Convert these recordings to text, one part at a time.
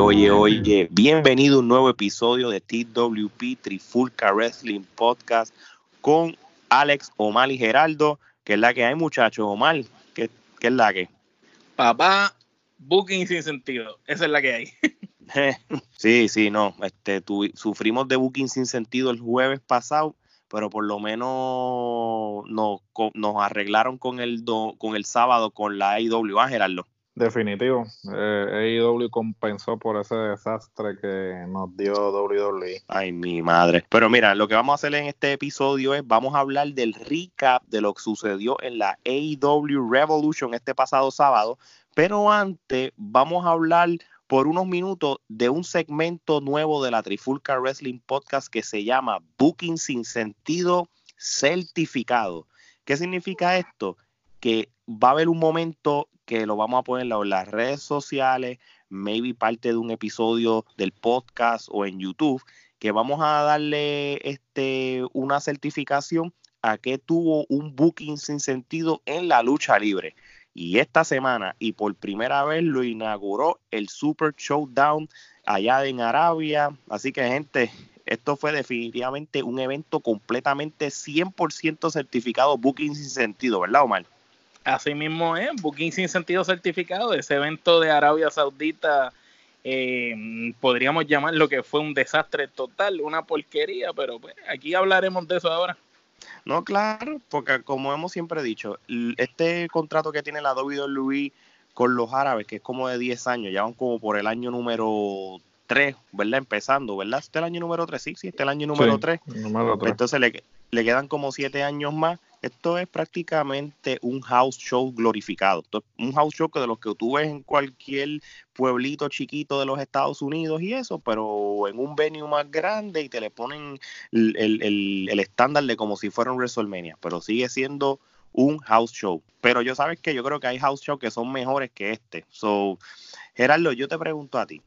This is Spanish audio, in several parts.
Oye, oye, oye, bienvenido a un nuevo episodio de TWP Trifulca Wrestling Podcast con Alex, Omar y Geraldo, que es la que hay muchachos, Omar, ¿qué, es la que? Papá, booking sin sentido, esa es la que hay. sí, sí, no, este, sufrimos de booking sin sentido el jueves pasado, pero por lo menos nos, nos arreglaron con el, con el sábado con la IW, ¿ah, Geraldo? Definitivo. Eh, AEW compensó por ese desastre que nos dio WWE. Ay, mi madre. Pero mira, lo que vamos a hacer en este episodio es, vamos a hablar del recap de lo que sucedió en la AEW Revolution este pasado sábado. Pero antes, vamos a hablar por unos minutos de un segmento nuevo de la Trifulca Wrestling Podcast que se llama Booking sin sentido certificado. ¿Qué significa esto? Que va a haber un momento que lo vamos a poner en las redes sociales, maybe parte de un episodio del podcast o en YouTube, que vamos a darle este, una certificación a que tuvo un booking sin sentido en la lucha libre. Y esta semana, y por primera vez, lo inauguró el Super Showdown allá en Arabia. Así que, gente, esto fue definitivamente un evento completamente 100% certificado, booking sin sentido, ¿verdad, Omar? Así mismo es, Booking sin sentido certificado, ese evento de Arabia Saudita, eh, podríamos llamar lo que fue un desastre total, una porquería, pero pues, aquí hablaremos de eso ahora. No, claro, porque como hemos siempre dicho, este contrato que tiene la WWE con los árabes, que es como de 10 años, ya van como por el año número 3, ¿verdad? Empezando, ¿verdad? Este es el año número 3, sí, sí, este es el año número 3. Entonces le, le quedan como 7 años más esto es prácticamente un house show glorificado. un house show que de los que tú ves en cualquier pueblito chiquito de los Estados Unidos y eso, pero en un venue más grande y te le ponen el, estándar de como si fuera un WrestleMania, pero sigue siendo un house show. Pero yo sabes que yo creo que hay house shows que son mejores que este. So, Gerardo, yo te pregunto a ti,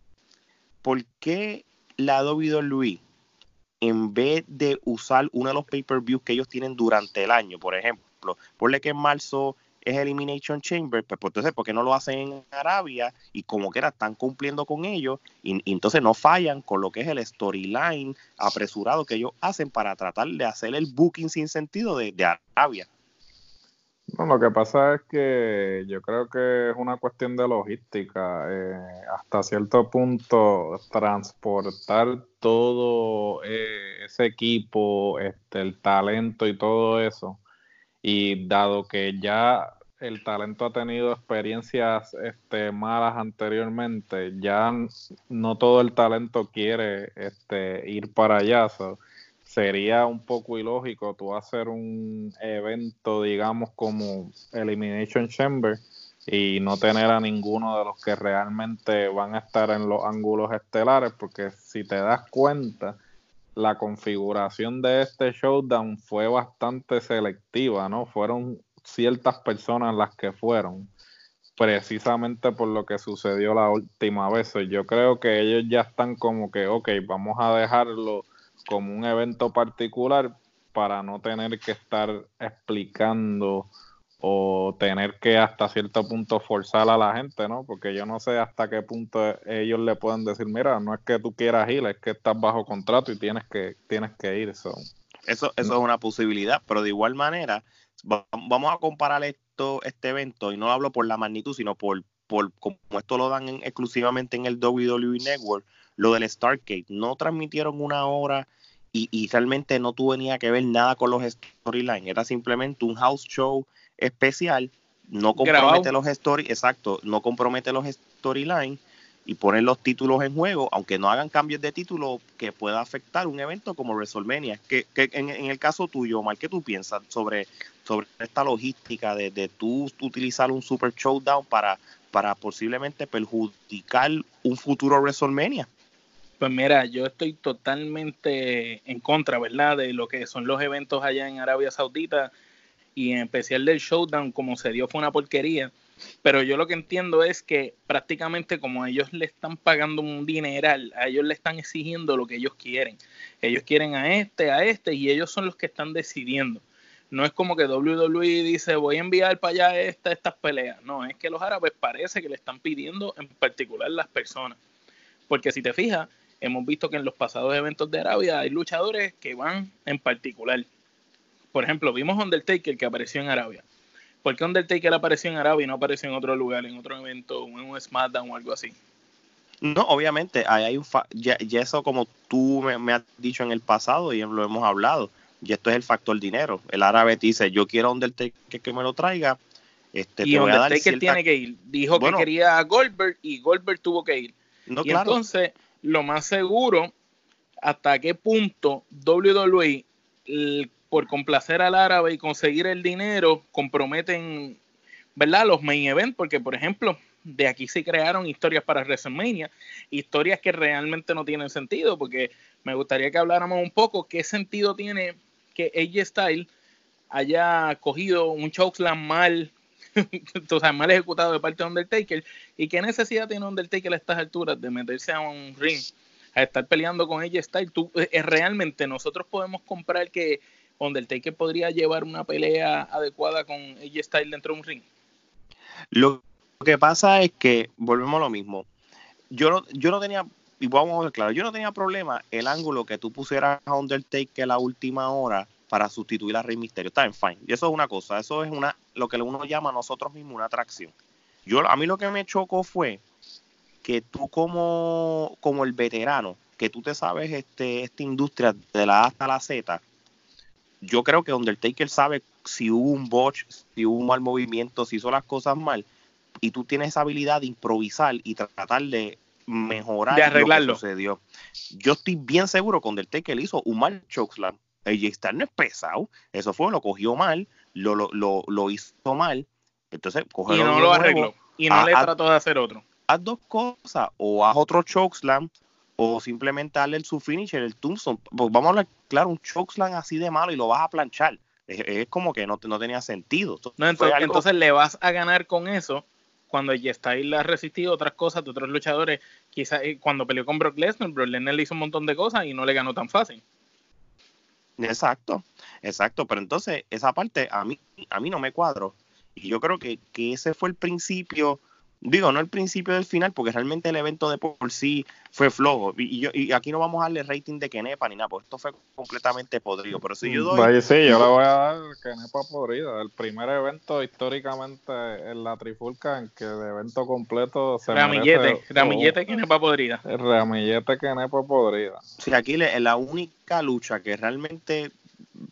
¿por qué la WWE en vez de usar uno de los pay-per-views que ellos tienen durante el año, por ejemplo, ponle que en marzo es Elimination Chamber, pues, pues entonces, ¿por qué no lo hacen en Arabia? Y como que era, están cumpliendo con ellos, y, entonces no fallan con lo que es el storyline apresurado que ellos hacen para tratar de hacer el booking sin sentido de, de Arabia. No, lo que pasa es que yo creo que es una cuestión de logística. Eh, hasta cierto punto, transportar todo eh, ese equipo, este, el talento y todo eso. Y dado que ya el talento ha tenido experiencias este, malas anteriormente, ya no todo el talento quiere este, ir para allá sería un poco ilógico tú hacer un evento, digamos, como Elimination Chamber y no tener a ninguno de los que realmente van a estar en los ángulos estelares, porque si te das cuenta, la configuración de este showdown fue bastante selectiva, ¿no? Fueron ciertas personas las que fueron, precisamente por lo que sucedió la última vez. Yo creo que ellos ya están como que, ok, vamos a dejarlo como un evento particular para no tener que estar explicando o tener que hasta cierto punto forzar a la gente, ¿no? Porque yo no sé hasta qué punto ellos le pueden decir, mira, no es que tú quieras ir, es que estás bajo contrato y tienes que, tienes que ir. Eso, eso es una posibilidad, pero de igual manera, vamos a comparar esto, este evento, y no hablo por la magnitud, sino por, por como esto lo dan exclusivamente en el WWE Network, lo del Stargate, no transmitieron una hora y, realmente no tuvo ni que ver nada con los storylines, era simplemente un house show especial, no compromete los story, exacto, no compromete los storylines y ponen los títulos en juego, aunque no hagan cambios de título que pueda afectar un evento como WrestleMania. Que, que en, el caso tuyo, Omar, ¿qué tú piensas sobre, sobre esta logística de, de tú utilizar un Super Showdown para, para posiblemente perjudicar un futuro WrestleMania? Pues mira, yo estoy totalmente en contra, ¿verdad? De lo que son los eventos allá en Arabia Saudita y en especial del showdown, como se dio, fue una porquería. Pero yo lo que entiendo es que prácticamente como ellos le están pagando un dineral, a ellos le están exigiendo lo que ellos quieren. Ellos quieren a este, a este, y ellos son los que están decidiendo. No es como que WWE dice voy a enviar para allá esta, estas peleas. No, es que los árabes parece que le están pidiendo en particular las personas. Porque si te fijas, hemos visto que en los pasados eventos de Arabia hay luchadores que van en particular. Por ejemplo, vimos Undertaker que apareció en Arabia. ¿Por qué Undertaker apareció en Arabia y no apareció en otro lugar, en otro evento, en un SmackDown o algo así? No, obviamente, hay un ya, eso como tú me, has dicho en el pasado y lo hemos hablado, y esto es el factor dinero. El árabe dice, yo quiero a Undertaker que me lo traiga, este, y Undertaker tiene que ir. Dijo que quería a Goldberg y Goldberg tuvo que ir. y entonces, lo más seguro, hasta qué punto WWE, por complacer al árabe y conseguir el dinero, comprometen, ¿verdad? Los main events, porque por ejemplo, de aquí se crearon historias para WrestleMania, historias que realmente no tienen sentido, porque me gustaría que habláramos un poco qué sentido tiene que AJ Style haya cogido un chokeslam mal, o sea, mal ejecutado de parte de Undertaker, y qué necesidad tiene Undertaker a estas alturas de meterse a un ring, a estar peleando con AJ Style. Tú, eh, eh, realmente nosotros podemos comprar que Undertaker podría llevar una pelea adecuada con AJ Style dentro de un ring. Lo lo que pasa es que, volvemos a lo mismo, yo no, yo no tenía, y vamos a ver claro, yo no tenía problema el ángulo que tú pusieras a Undertaker la última hora para sustituir a Rey Misterio. Está en fine. Y eso es una cosa, eso es una, lo que uno llama nosotros mismos una atracción. Yo, a mí lo que me chocó fue que tú como, como el veterano, que tú te sabes este, esta industria de la A hasta la Z, yo creo que Undertaker sabe si hubo un botch, si hubo un mal movimiento, si hizo las cosas mal y tú tienes esa habilidad de improvisar y tratar de mejorar de arreglarlo. lo que sucedió. Yo estoy bien seguro que le hizo un mal chokeslam. El Star no es pesado. Eso fue, lo cogió mal, lo, lo, lo, hizo mal. Entonces, Y no lo arregló. Y no le trató de hacer otro. Haz dos cosas. O haz otro chokeslam o simplemente darle su finisher, el tombstone. Pues vamos a hablar, claro, un chokeslam así de malo y lo vas a planchar. Es, como que no, no tenía sentido. no, entonces, entonces le vas a ganar con eso cuando Style ha resistido otras cosas de otros luchadores. Quizás eh, cuando peleó con Brock Lesnar, Brock Lesnar le hizo un montón de cosas y no le ganó tan fácil. Exacto, exacto. Pero entonces esa parte a mí, a mí no me cuadro. Y yo creo que, que ese fue el principio digo, no el principio del final, porque realmente el evento de por sí fue flojo. Y, yo, y aquí no vamos a darle rating de Kenepa ni nada, porque esto fue completamente podrido. Pero si yo doy. sí, yo le voy a dar Kenepa podrido. El primer evento históricamente en la Trifulca en que el evento completo se. Ramillete, merece, Ramillete Kenepa podrida. Ramillete Kenepa podrida. Sí, aquí la única lucha que realmente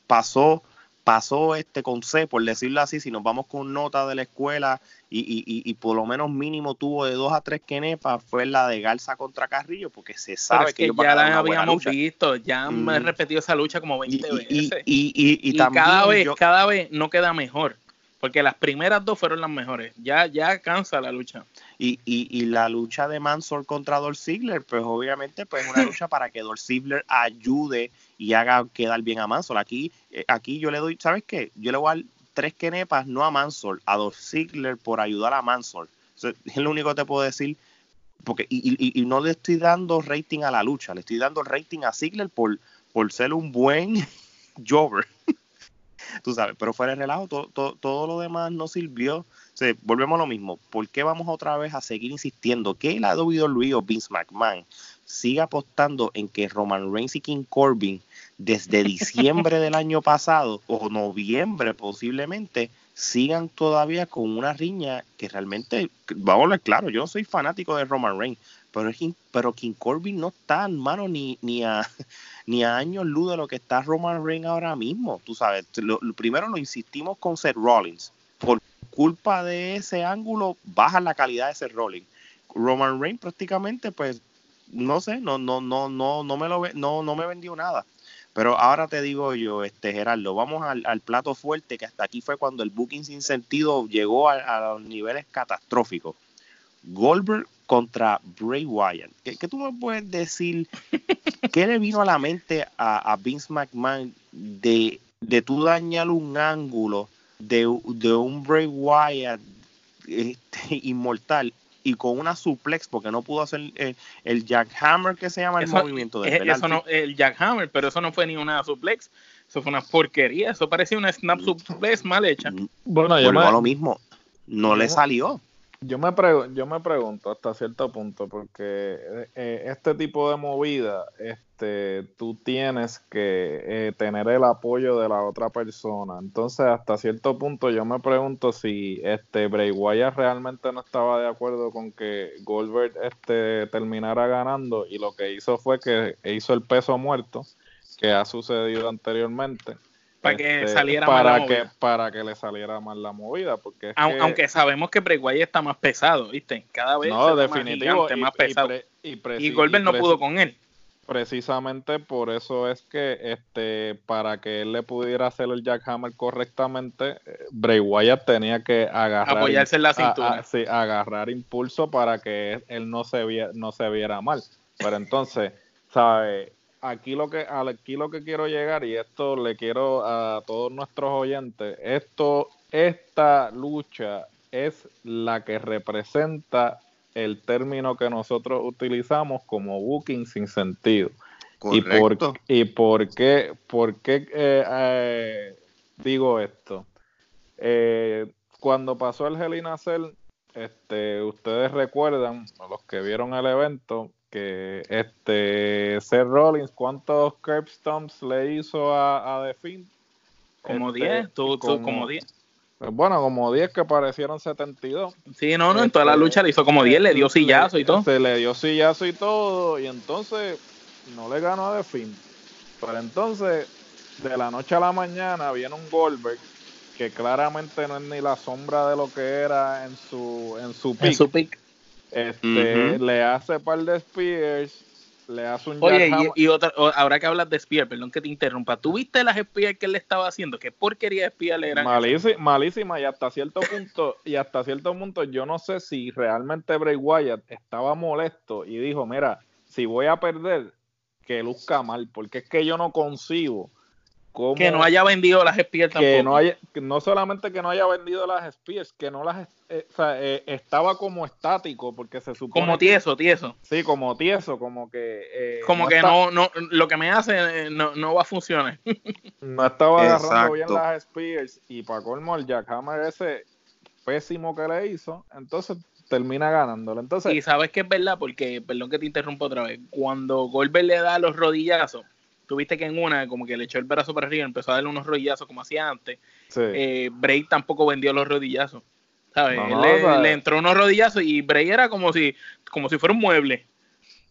pasó pasó este con C, por decirlo así, si nos vamos con nota de la escuela y, y, y, por lo menos mínimo tuvo de dos a tres quenepas, fue la de Garza contra Carrillo, porque se sabe que, ya la habíamos visto, ya me he repetido esa lucha como 20 veces. Y, cada vez, cada vez no queda mejor. Porque las primeras dos fueron las mejores. Ya, ya cansa la lucha. Y, y, y la lucha de Mansor contra Dolph Ziggler, pues obviamente pues una lucha para que Dolph Ziggler ayude y haga quedar bien a Mansor. Aquí, eh, aquí yo le doy, ¿sabes qué? Yo le voy a dar tres kenepas, no a Mansor, a Dolph Ziggler por ayudar a Mansor. es lo único que te puedo decir. Porque, y, no le estoy dando rating a la lucha, le estoy dando rating a Ziggler por, por ser un buen jobber tú sabes, pero fuera de relajo, todo, todo, lo demás no sirvió. volvemos a lo mismo. ¿Por qué vamos otra vez a seguir insistiendo que la WWE o Vince McMahon siga apostando en que Roman Reigns y King Corbin desde diciembre del año pasado o noviembre posiblemente sigan todavía con una riña que realmente, vamos a ver claro, yo no soy fanático de Roman Reigns, pero, pero King Corbin no está en mano ni, ni, a, ni a años luz de lo que está Roman Reigns ahora mismo. Tú sabes, lo, primero lo insistimos con Seth Rollins. Por culpa de ese ángulo, baja la calidad de Seth Rollins. Roman Reigns prácticamente, pues, no sé, no, no, no, no, no me lo no, no me vendió nada. Pero ahora te digo yo, este Gerardo, vamos al, plato fuerte, que hasta aquí fue cuando el booking sin sentido llegó a, a los niveles catastróficos. Goldberg contra Bray Wyatt. ¿Qué, tú me puedes decir? ¿Qué le vino a la mente a, Vince McMahon de, de tú dañar un ángulo de, un Bray Wyatt este, inmortal y con una suplex porque no pudo hacer el, jackhammer que se llama el movimiento de eso no, el jackhammer pero eso no fue ni una suplex eso fue una porquería eso parecía una snap suplex mal hecha. Bueno yo lo mismo no le salió Yo me, yo me pregunto hasta cierto punto, porque eh, este tipo de movida, este, tú tienes que eh, tener el apoyo de la otra persona. Entonces, hasta cierto punto, yo me pregunto si este Bray Wyatt realmente no estaba de acuerdo con que Goldberg este, terminara ganando y lo que hizo fue que hizo el peso muerto, que ha sucedido anteriormente para que este, saliera para mal la que movida. para que le saliera mal la movida porque Aun- que- aunque sabemos que Bray Wyatt está más pesado viste cada vez no ve definitivo más, gigante, y, más y pesado. pre- y y Goldberg no pudo con él. precisamente por eso es que este para que él le pudiera hacer el jackhammer correctamente eh, Bray Wyatt tenía que agarrar Apoyarse en la a- cintura. a- sí, agarrar impulso para que él no se viera, no se viera mal. Pero entonces sabe aquí lo que aquí lo que quiero llegar y esto le quiero a todos nuestros oyentes esto esta lucha es la que representa el término que nosotros utilizamos como booking sin sentido ¿Y por, y por qué, por qué eh, eh, digo esto? Eh, cuando pasó el Hell in a Cell, este, ustedes recuerdan, los que vieron el evento, que este Seth Rollins, ¿cuántos curb stomps le hizo a, a The Fiend? como Este, 10 tú, tú como- como 10 Bueno, como 10 que parecieron 72. sí no no en toda la Este, lucha le hizo como 10 le dio sillazo y todo Se le dio sillazo y todo, y entonces no le ganó a The Fiend. Pero entonces, de la noche a la mañana, viene un Goldberg que claramente no es ni la sombra de lo que era en su, en su en pick. su pick Este. Le hace par de spears, le hace un Oye, y, y otra, ahora que hablas de Spear, perdón que te interrumpa, ¿tú viste las Spear que él le estaba haciendo? ¿Qué porquería de Spear eran? esas? Malísima, malísima y hasta cierto punto y hasta cierto punto yo no sé si realmente Bray Wyatt estaba molesto y dijo mira si voy a perder que luzca mal porque es que yo no concibo cómo Que no haya vendido las Spear tampoco. que no haya que no solamente que no haya vendido las Spears que no las eh, o sea, eh, estaba como estático porque se supone como tieso, tieso. sí como tieso como que eh, Como que está- no, no, lo que me hace eh, no, no va a funcionar. No estaba agarrando bien Exacto. las Spears y para colmo el Jackhammer ese pésimo que le hizo, entonces termina ganándolo. Entonces, Y sabes que es verdad, porque, perdón que te interrumpa otra vez, cuando Goldberg le da los rodillazos, tuviste que en una, como que le echó el brazo para arriba, empezó a darle unos rodillazos como hacía antes, sí. eh, Bray tampoco vendió los rodillazos. ¿Sabes? No, no, le entró unos rodillazos y Bray era como si, como si fuera un mueble.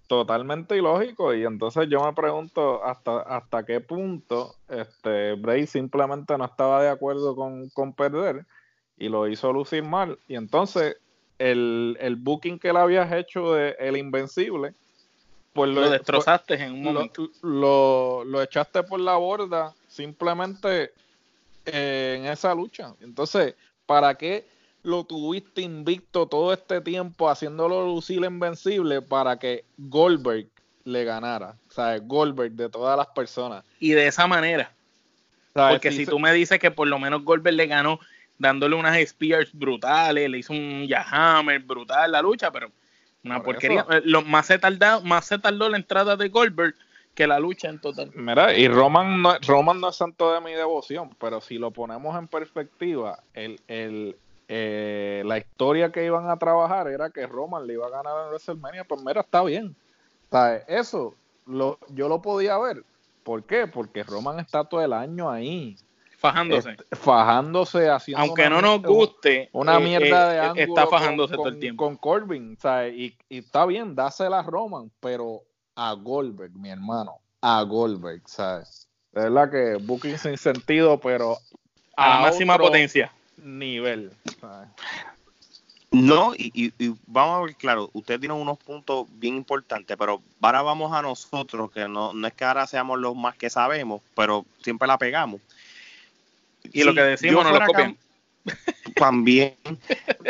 totalmente ilógico y entonces yo me pregunto hasta hasta qué punto este Bray simplemente no estaba de acuerdo con, con perder y lo hizo lucir mal y entonces el, el booking que le habías hecho de El Invencible pues Lo destrozaste en un momento. lo, lo echaste por la borda simplemente eh, en esa lucha. Entonces, ¿para qué lo tuviste invicto todo este tiempo haciéndolo lucir invencible para que Goldberg le ganara? O sea, Goldberg de todas las personas. Y de esa manera. Porque si se- tú me dices que por lo menos Goldberg le ganó dándole unas spears brutales, le hizo un jahammer brutal la lucha, pero una Por porquería. eso. Eh, Lo, más, se tardó, más se tardó la entrada de Goldberg que la lucha en total. Mira, y Roman no, Roman no es santo de mi devoción, pero si lo ponemos en perspectiva, el, el, eh, la historia que iban a trabajar era que Roman le iba a ganar en WrestleMania, pues mira, está bien. Sea, eso lo, yo lo podía ver. ¿Por qué? Porque Roman está todo el año ahí, Fajándose. este, fajándose, haciendo Aunque una no nos guste, una eh, mierda eh, de eh, ángulo está con- fajándose con, todo el tiempo. con Corbin, sea, y, y está bien, dásela a Roman, pero a Goldberg, mi hermano, a Goldberg, ¿sabes? De verdad que booking sin sentido, pero a la máxima otro potencia. nivel. ¿sabes? No, y, y- y vamos a ver, claro, usted tiene unos puntos bien importantes, pero ahora vamos a nosotros, que no, no es que ahora seamos los más que sabemos, pero siempre la pegamos. Y lo que decimos no lo copian. También,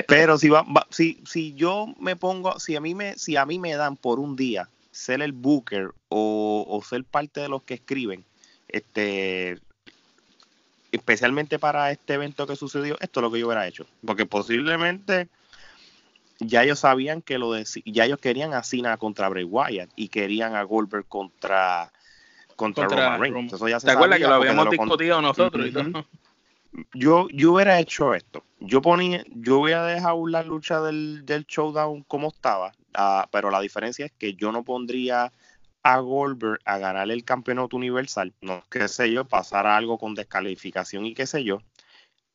pero si va, va- si, si yo me pongo, si a mí me, si a mí me dan por un día ser el booker o, o ser parte de los que escriben, este especialmente para este evento que sucedió, esto es lo que yo hubiera hecho. Porque posiblemente ya ellos sabían que lo de, ya ellos querían a Cena contra Bray Wyatt y querían a Goldberg contra contra, Contra Roman Reigns. Roman. Eso ya se ¿Te acuerdas que lo habíamos lo discutido nosotros y Ujú. todo? yo, yo hubiera hecho esto. yo ponía, yo voy a dejar la lucha del, del showdown como estaba, ah, pero la diferencia es que yo no pondría a Goldberg a ganar el campeonato universal, no qué sé yo, pasar algo con descalificación y qué sé yo.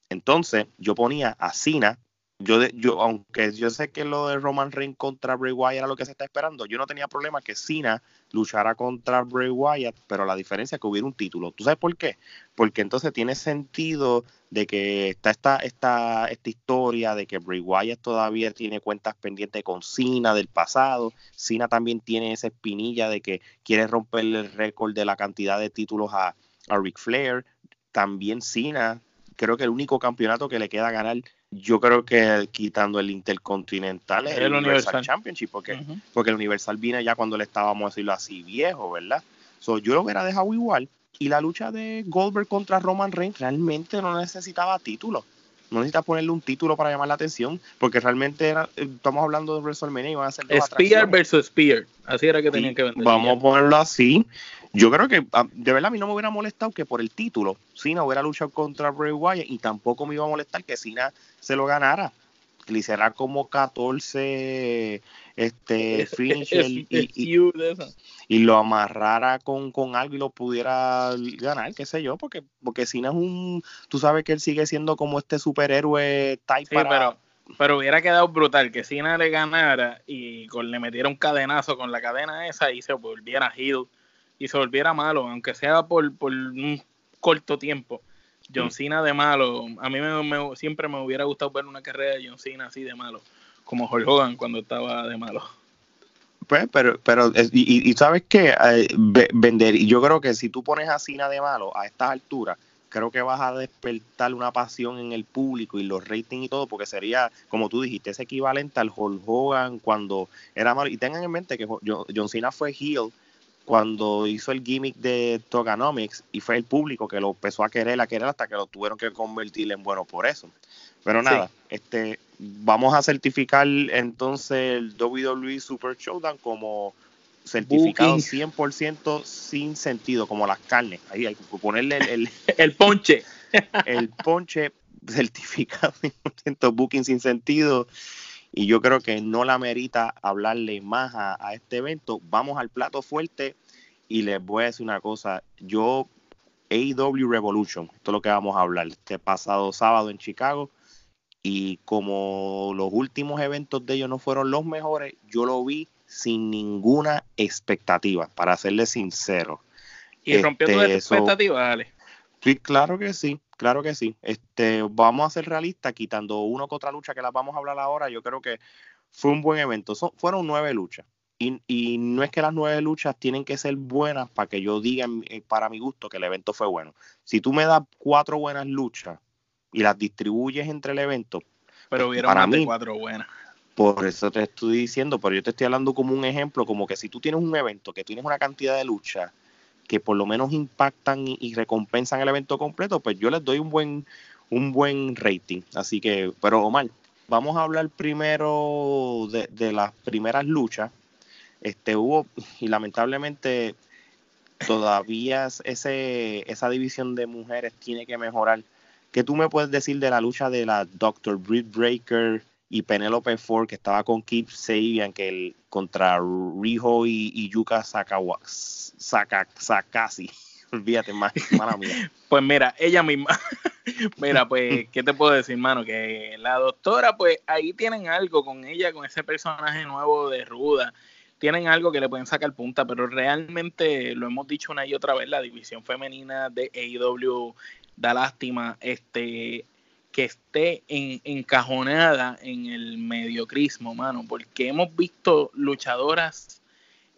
Entonces, yo ponía a Cena yo, yo, aunque yo sé que lo de Roman Reigns contra Bray Wyatt era lo que se está esperando, yo no tenía problema que Cena luchara contra Bray Wyatt, pero la diferencia es que hubiera un título. ¿Tú sabes por qué? Porque entonces tiene sentido de que está esta, esta, esta historia de que Bray Wyatt todavía tiene cuentas pendientes con Cena del pasado. Cena también tiene esa espinilla de que quiere romper el récord de la cantidad de títulos a, a Ric Flair. También Cena, creo que el único campeonato que le queda ganar yo creo que quitando el Intercontinental es el, Universal, Championship, porque, porque el Universal viene ya cuando le estábamos, a decirlo así, viejo, ¿verdad? So, yo lo hubiera dejado igual. Y la lucha de Goldberg contra Roman Reigns realmente no necesitaba título. No necesita ponerle un título para llamar la atención, porque realmente era, estamos hablando de WrestleMania y van a ser Spear versus Spear, así era que tenían que vender. Vamos a ponerlo así. Yo creo que ah, de verdad a mí no me hubiera molestado que por el título Cena hubiera luchado contra Bray Wyatt y tampoco me iba a molestar que Cena se lo ganara. Le hiciera como 14 este finish y, y, lo amarrara con, con, algo y lo pudiera ganar, qué sé yo, porque porque Cena es un tú sabes que él sigue siendo como este superhéroe type pero pero hubiera quedado brutal que Cena le ganara y con, le metiera un cadenazo con la cadena esa y se volviera heel y se volviera malo, aunque sea por, un corto tiempo. John. Cena de malo, a mí me, siempre me hubiera gustado ver una carrera de John Cena así de malo, como Hulk Hogan cuando estaba de malo. Pues, pero, pero, y, sabes qué, eh, vender, y yo creo que si tú pones a Cena de malo a estas alturas, creo que vas a despertar una pasión en el público y los ratings y todo, porque sería, como tú dijiste, es equivalente al Hulk Hogan cuando era malo. Y tengan en mente que John Cena fue heel cuando hizo el gimmick de Toganomics y fue el público que lo empezó a querer, a querer hasta que lo tuvieron que convertir en bueno por eso. Pero nada, este vamos a certificar entonces el WWE Super Showdown como certificado 100% sin sentido, como las carnes. Ahí hay que ponerle el, el, ponche. El ponche certificado 100% booking sin sentido y yo creo que no la merita hablarle más a, este evento. Vamos al plato fuerte y les voy a decir una cosa. Yo, AEW Revolution, esto es lo que vamos a hablar, este pasado sábado en Chicago. Y como los últimos eventos de ellos no fueron los mejores, yo lo vi sin ninguna expectativa, para serles sincero. ¿Y rompió tu este, expectativa, Ale? Sí, claro que sí. Claro que sí. Este, vamos a ser realistas, quitando uno que otra lucha que las vamos a hablar ahora, yo creo que fue un buen evento. fueron nueve luchas. Y, no es que las nueve luchas tienen que ser buenas para que yo diga eh, para mi gusto que el evento fue bueno. Si tú me das cuatro buenas luchas y las distribuyes entre el evento, pero hubieron más cuatro buenas. Por eso te estoy diciendo, pero yo te estoy hablando como un ejemplo, como que si tú tienes un evento que tienes una cantidad de luchas que por lo menos impactan y, recompensan el evento completo, pues yo les doy un buen, un buen rating. Así que, pero Omar, vamos a hablar primero de, las primeras luchas. Este hubo, y lamentablemente todavía ese, esa división de mujeres tiene que mejorar. ¿Qué tú me puedes decir de la lucha de la Dr. Britt Breaker y Penelope Ford que estaba con Keith Sabian que el, contra Riho y, Yuka Sakawa, Sakasi. Olvídate más, mala mía. Pues mira, ella misma. mira, pues, ¿qué te puedo decir, mano? Que la doctora, pues ahí tienen algo con ella, con ese personaje nuevo de Ruda. Tienen algo que le pueden sacar punta, pero realmente lo hemos dicho una y otra vez, la división femenina de AEW da lástima. Este, que esté en, encajonada en el mediocrismo, mano, porque hemos visto luchadoras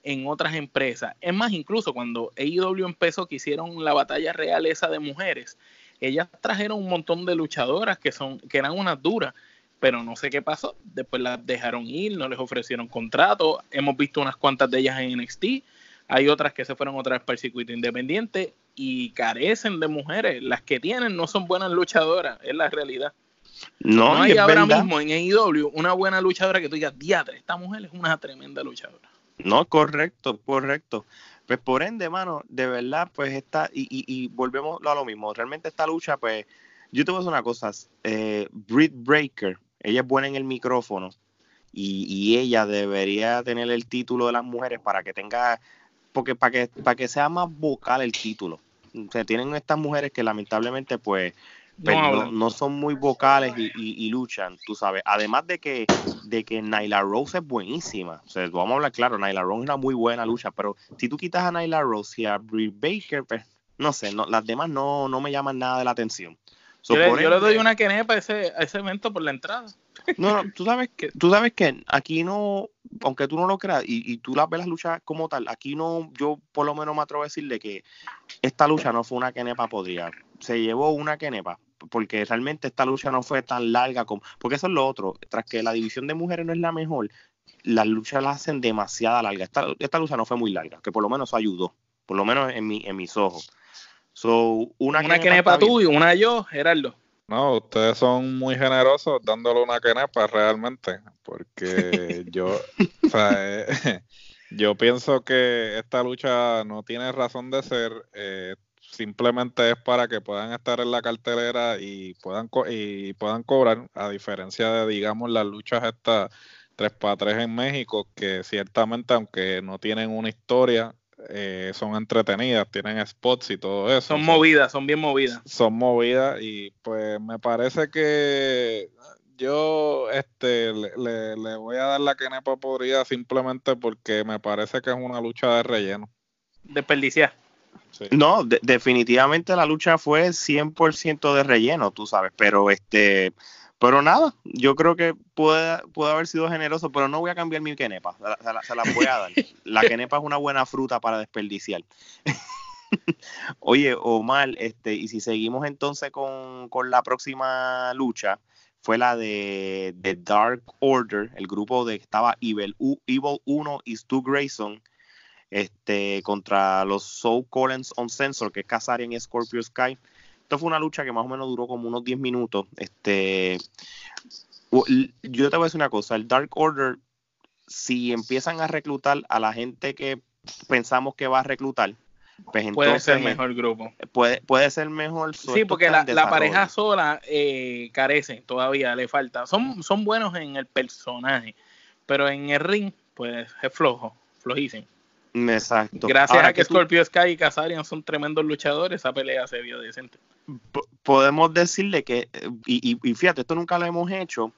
en otras empresas. Es más, incluso cuando AEW empezó, que hicieron la batalla real esa de mujeres, ellas trajeron un montón de luchadoras que, son, que eran unas duras, pero no sé qué pasó. Después las dejaron ir, no les ofrecieron contrato. Hemos visto unas cuantas de ellas en NXT. Hay otras que se fueron otra vez para el circuito independiente y carecen de mujeres. Las que tienen no son buenas luchadoras, es la realidad. No, hay ahora mismo en AEW una buena luchadora que tú digas, diadre, esta mujer es una tremenda luchadora. No, correcto, correcto. Pues por ende, mano, de verdad, pues está, y, y, y volvemos a lo mismo. Realmente esta lucha, pues, yo te voy a decir una cosa. Eh, Britt Breaker, ella es buena en el micrófono y, ella debería tener el título de las mujeres para que tenga, porque para que, para que sea más vocal el título. O sea, tienen estas mujeres que lamentablemente pues no, no, son muy vocales y, luchan, tú sabes. Además de que, de que Nyla Rose es buenísima. O sea, vamos a hablar claro, Nyla Rose es una muy buena lucha, pero si tú quitas a Nyla Rose y a Brie Baker, pues, no sé, no, las demás no, no me llaman nada de la atención. yo, le, doy una quenepa a ese, a ese evento por la entrada. No, no, tú sabes que, tú sabes que aquí no, aunque tú no lo creas y, y tú las ves las luchas como tal, aquí no, yo por lo menos me atrevo a decirle que esta lucha no fue una quenepa podría. Se llevó una quenepa, porque realmente esta lucha no fue tan larga como, porque eso es lo otro, tras que la división de mujeres no es la mejor, las luchas las hacen demasiada larga. Esta, esta lucha no fue muy larga, que por lo menos ayudó, por lo menos en, mi, en mis ojos. So, una, una quenepa tú y una yo, Gerardo. No, ustedes son muy generosos dándole una quenepa realmente, porque yo, o sea, eh, yo pienso que esta lucha no tiene razón de ser, eh, simplemente es para que puedan estar en la cartelera y puedan y puedan cobrar, a diferencia de, digamos, las luchas estas 3 para 3 en México, que ciertamente, aunque no tienen una historia, eh, son entretenidas, tienen spots y todo eso. Son movidas, son bien movidas. Son movidas y pues me parece que yo este le, le, voy a dar la que Nepa podría simplemente porque me parece que es una lucha de relleno. Desperdiciar. No, definitivamente la lucha fue 100% de relleno, tú sabes, pero este pero nada, yo creo que puede, puede haber sido generoso, pero no voy a cambiar mi quenepa, se la, voy a dar. La quenepa es una buena fruta para desperdiciar. Oye, Omar, este, y si seguimos entonces con, la próxima lucha, fue la de, de, Dark Order, el grupo de estaba Evil, Evil 1 y Stu Grayson, este, contra los Soul Collins on Sensor, que es Kazarian y Scorpio Sky. Esto fue una lucha que más o menos duró como unos 10 minutos. Este, yo te voy a decir una cosa, el Dark Order, si empiezan a reclutar a la gente que pensamos que va a reclutar, pues puede ser mejor grupo. Puede, puede ser mejor. Sí, porque la, pareja sola eh, carece, todavía le falta. Son, son buenos en el personaje, pero en el ring, pues es flojo, flojísimo. Exacto. Gracias a que, Scorpio Sky y Kazarian son tremendos luchadores, esa pelea se vio decente. Podemos decirle que, y, fíjate, esto nunca lo hemos hecho,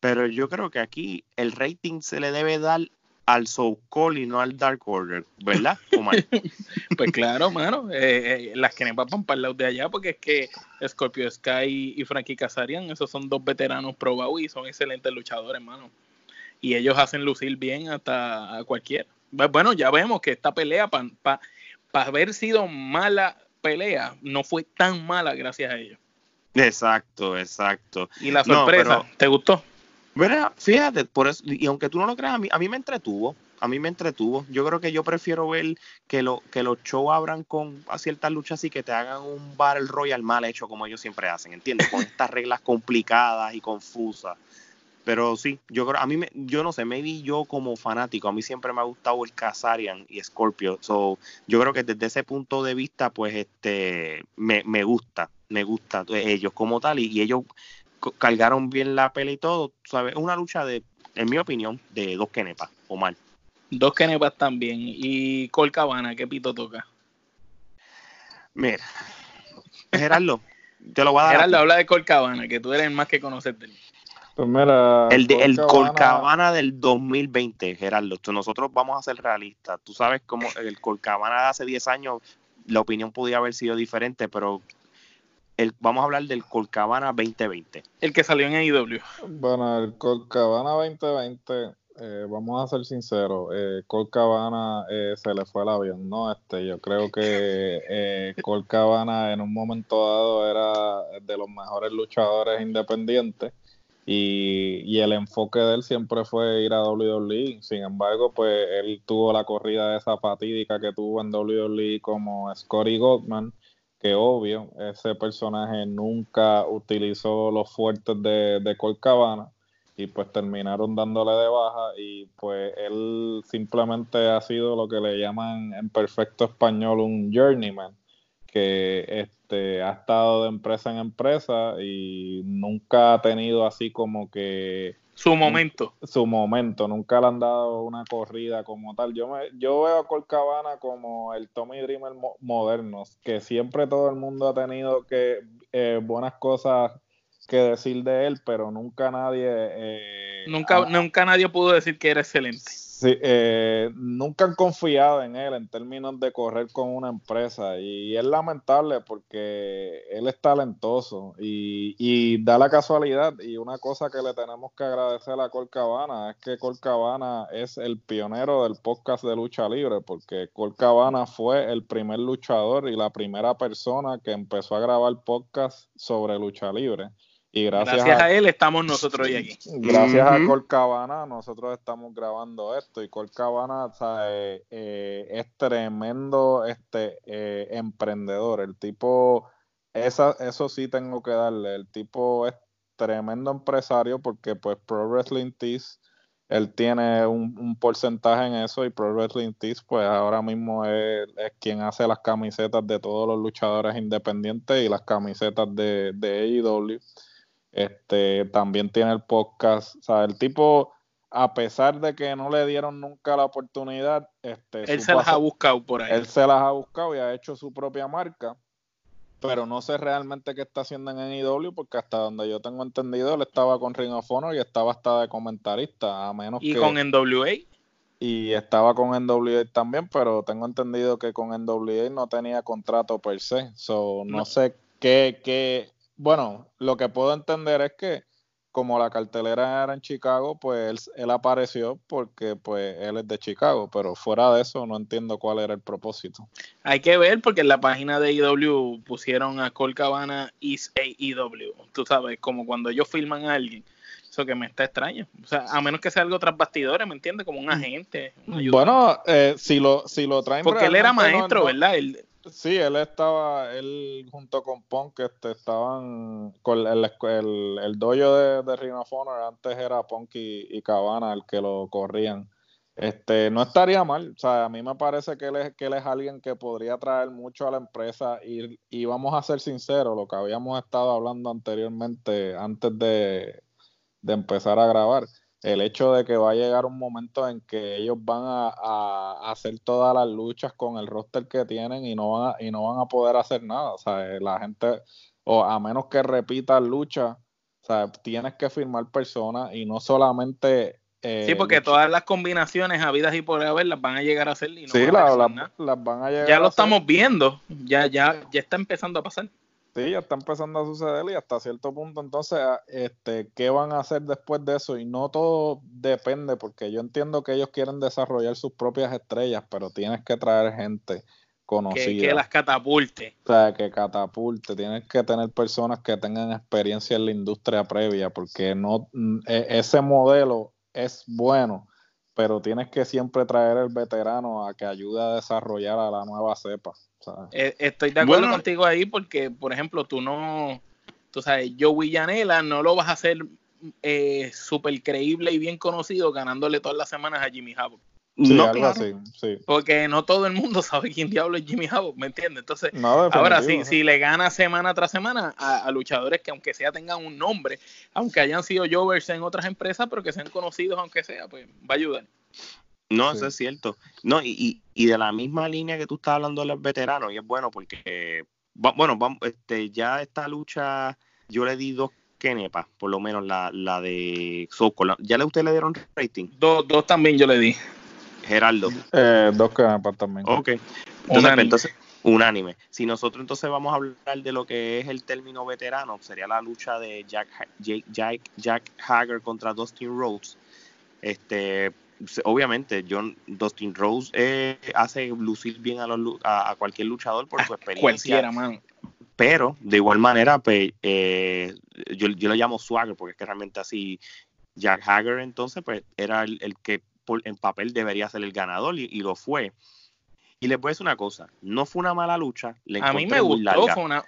pero yo creo que aquí el rating se le debe dar al Soul Call y no al Dark Order, ¿verdad? pues claro, mano, eh, eh, las que van para el lado de allá, porque es que Scorpio Sky y Frankie Kazarian, esos son dos veteranos probados y son excelentes luchadores, mano. Y ellos hacen lucir bien hasta a cualquiera. Bueno, ya vemos que esta pelea, para haber sido mala pelea, no fue tan mala gracias a ellos. Exacto, exacto. Y la sorpresa, ¿te gustó? Mira, fíjate, por eso, y aunque tú no lo creas, a mí, a mí me entretuvo, a mí me entretuvo. Yo creo que yo prefiero ver que, lo, que los shows abran con ciertas luchas y que te hagan un Battle Royal mal hecho como ellos siempre hacen, ¿entiendes? Con estas reglas complicadas y confusas. Pero sí, yo creo, a mí, me, yo no sé, maybe yo como fanático, a mí siempre me ha gustado el Kazarian y Scorpio. So, yo creo que desde ese punto de vista, pues, este, me, me gusta, me gusta ellos como tal, y, ellos cargaron bien la pelea y todo, ¿sabes? Es una lucha de, en mi opinión, de dos kenepas, o mal. Dos kenepas también. ¿Y Colcabana, qué pito toca? Mira, Gerardo, te lo voy a dar. Gerardo, habla de Colcabana, que tú eres más que conocerte. Pues mira, el, de, el Colcabana del 2020, Gerardo. Nosotros vamos a ser realistas. Tú sabes cómo el Colcabana de hace 10 años, la opinión podía haber sido diferente, pero el, vamos a hablar del Colcabana 2020. El que salió en AEW. Bueno, el Colcabana 2020, eh, vamos a ser sinceros, eh, Colcabana eh, se le fue el avión, ¿no? Este, yo creo que eh, Colcabana en un momento dado era de los mejores luchadores independientes y, el enfoque de él siempre fue ir a WWE. Sin embargo, pues él tuvo la corrida esa fatídica que tuvo en WWE como Scotty Goldman, que obvio, ese personaje nunca utilizó los fuertes de, de Colt Cabana y pues terminaron dándole de baja y pues él simplemente ha sido lo que le llaman en perfecto español un journeyman que este, ha estado de empresa en empresa y nunca ha tenido así como que su momento. Su momento, nunca le han dado una corrida como tal. Yo me, yo veo a Colcabana como el Tommy Dreamer moderno, que siempre todo el mundo ha tenido que eh, buenas cosas que decir de él, pero nunca nadie... Eh, nunca, nunca nadie pudo decir que era excelente. Sí, eh, nunca han confiado en él en términos de correr con una empresa y es lamentable porque él es talentoso y, da la casualidad y una cosa que le tenemos que agradecer a Colcabana es que Colcabana es el pionero del podcast de lucha libre porque Colcabana fue el primer luchador y la primera persona que empezó a grabar podcast sobre lucha libre. Y gracias, a, él estamos nosotros hoy aquí. Gracias a Colcabana nosotros estamos grabando esto y Colcabana eh, eh, es tremendo este eh, emprendedor. El tipo, esa, eso sí tengo que darle, el tipo es tremendo empresario porque pues Pro Wrestling Tees, él tiene un, porcentaje en eso y Pro Wrestling Tees pues ahora mismo es, quien hace las camisetas de todos los luchadores independientes y las camisetas de, de AEW. Este, también tiene el podcast. O sea, el tipo, a pesar de que no le dieron nunca la oportunidad, este, él se las ha buscado por ahí. Él se las ha buscado y ha hecho su propia marca. Pero no sé realmente qué está haciendo en NEW, porque hasta donde yo tengo entendido, él estaba con Ring of Honor y estaba hasta de comentarista, a menos ¿Y con NWA? Y estaba con NWA también, pero tengo entendido que con NWA no tenía contrato per se. So, no, sé qué, qué, bueno, lo que puedo entender es que como la cartelera era en Chicago, pues él, apareció porque pues él es de Chicago, pero fuera de eso no entiendo cuál era el propósito. Hay que ver porque en la página de IW pusieron a Cole Cabana is AEW. Tú sabes, como cuando ellos filman a alguien. Eso que me está extraño. O sea, a menos que sea algo tras bastidores, ¿me entiendes? Como un agente. bueno, eh, si lo si lo traen Porque él era maestro, ¿verdad? Sí, él estaba, él junto con Punk este, estaban con el, el, el dojo de, de Ring antes era Punk y, Cabana el que lo corrían. Este, no estaría mal, o sea, a mí me parece que él es, que él es alguien que podría traer mucho a la empresa y, y vamos a ser sinceros, lo que habíamos estado hablando anteriormente, antes de, de empezar a grabar el hecho de que va a llegar un momento en que ellos van a, hacer todas las luchas con el roster que tienen y no van a, y no van a poder hacer nada. O sea, la gente, o a menos que repita lucha, o sea, tienes que firmar personas y no solamente eh, sí, porque todas las combinaciones habidas y por haber las van a llegar a hacer y no sí, van a las van a llegar Ya lo estamos viendo, ya, ya, ya está empezando a pasar. Sí, ya está empezando a suceder y hasta cierto punto entonces, este, ¿qué van a hacer después de eso? Y no todo depende, porque yo entiendo que ellos quieren desarrollar sus propias estrellas, pero tienes que traer gente conocida. Que, las catapulte. O sea, que catapulte. Tienes que tener personas que tengan experiencia en la industria previa, porque no mm, e, ese modelo es bueno, pero tienes que siempre traer el veterano a que ayude a desarrollar a la nueva cepa. Eh, estoy de acuerdo contigo ahí porque, por ejemplo, tú no, tú sabes, Joey Janela no lo vas a hacer eh, súper creíble y bien conocido ganándole todas las semanas a Jimmy Havoc. no, Porque no todo el mundo sabe quién diablo es Jimmy Havoc, ¿me entiendes? Entonces, ahora sí, si, le gana semana tras semana a, luchadores que aunque sea tengan un nombre, aunque hayan sido Jovers en otras empresas, pero que sean conocidos aunque sea, pues va a ayudar. No, eso es cierto. No, y, y, de la misma línea que tú estás hablando de los veteranos, y es bueno porque, bueno, vamos, este, ya esta lucha, yo le di dos kenepas, por lo menos la, la de Soco. ¿Ya le, usted le dieron rating? Dos, dos también yo le di. Geraldo. Eh, dos kenepas también. Ok. Entonces, entonces, unánime. Si nosotros entonces vamos a hablar de lo que es el término veterano, sería la lucha de Jack, Jack, Jack Hager contra Dustin Rhodes. Este, obviamente John Dustin Rose eh, hace lucir bien a, los, a, cualquier luchador por su experiencia. Cualquiera, Pero de igual manera, pues, eh, yo, yo le llamo swagger porque es que realmente así Jack Hager entonces pues era el, que en papel debería ser el ganador y, lo fue. Y les voy a decir una cosa, no fue una mala lucha. a mí me gustó, fue una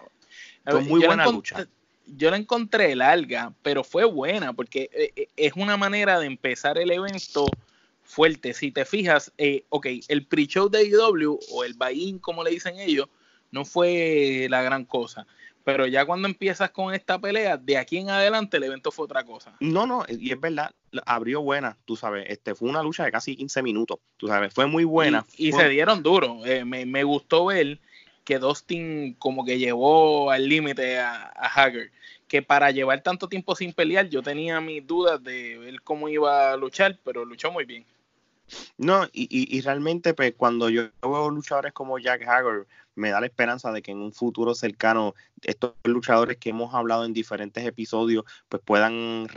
muy buena lucha yo la encontré larga, pero fue buena porque eh, es una manera de empezar el evento fuerte. Si te fijas, eh, ok, el pre-show de IW o el buy-in, como le dicen ellos, no fue la gran cosa. Pero ya cuando empiezas con esta pelea, de aquí en adelante el evento fue otra cosa. No, no, y es verdad, abrió buena, tú sabes, este fue una lucha de casi 15 minutos, tú sabes, fue muy buena. Y, se dieron duro, eh, me, me, gustó ver que Dustin como que llevó al límite a, a Hager, que para llevar tanto tiempo sin pelear yo tenía mis dudas de ver cómo iba a luchar, pero luchó muy bien. No, y, y, realmente pues cuando yo veo luchadores como Jack Hager, me da la esperanza de que en un futuro cercano estos luchadores que hemos hablado en diferentes episodios pues puedan,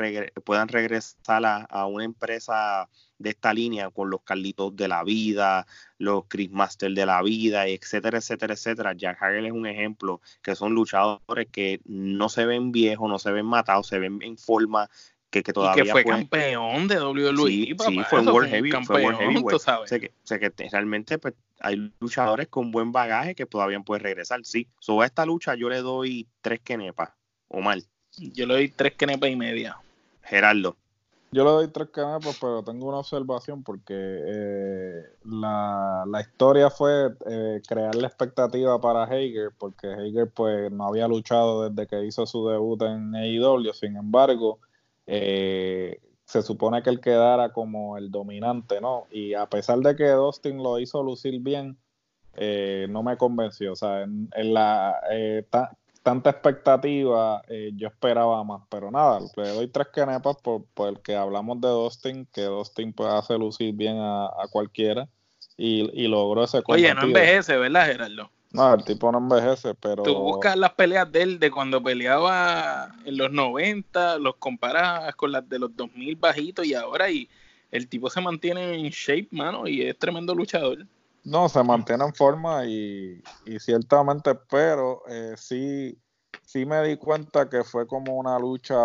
puedan regresar a, una empresa de esta línea con los Carlitos de la vida, los Chris Master de la vida, etcétera, etcétera, etcétera. Jack Hager es un ejemplo que son luchadores que no se ven viejos, no se ven matados, se ven en forma que, que todavía y que fue, campeón de WWE. Sí, sí fue un World Heavy, fue World Heavyweight. O sea, que, que realmente pues, hay luchadores con buen bagaje que todavía pueden regresar, sí. Sobre esta lucha yo le doy tres kenepas, o mal. Yo le doy tres kenepas y media. Gerardo. Yo le doy tres kenepas, pero tengo una observación porque eh, la, la, historia fue eh, crear la expectativa para Hager, porque Hager pues no había luchado desde que hizo su debut en AEW, sin embargo, eh, se supone que él quedara como el dominante, ¿no? Y a pesar de que Dustin lo hizo lucir bien, eh, no me convenció. O sea, en, la eh, tanta expectativa, yo esperaba más. Pero nada, le doy tres canepas por, por el que hablamos de Dustin, que Dustin puede hacer lucir bien a, cualquiera y, y, logró ese Oye, no envejece, ¿verdad, Gerardo? No, el tipo no envejece, pero. Tú buscas las peleas de él de cuando peleaba en los 90, los comparas con las de los 2000 bajitos y ahora, y el tipo se mantiene en shape, mano, y es tremendo luchador. No, se mantiene en forma y, y ciertamente, pero eh, sí, sí me di cuenta que fue como una lucha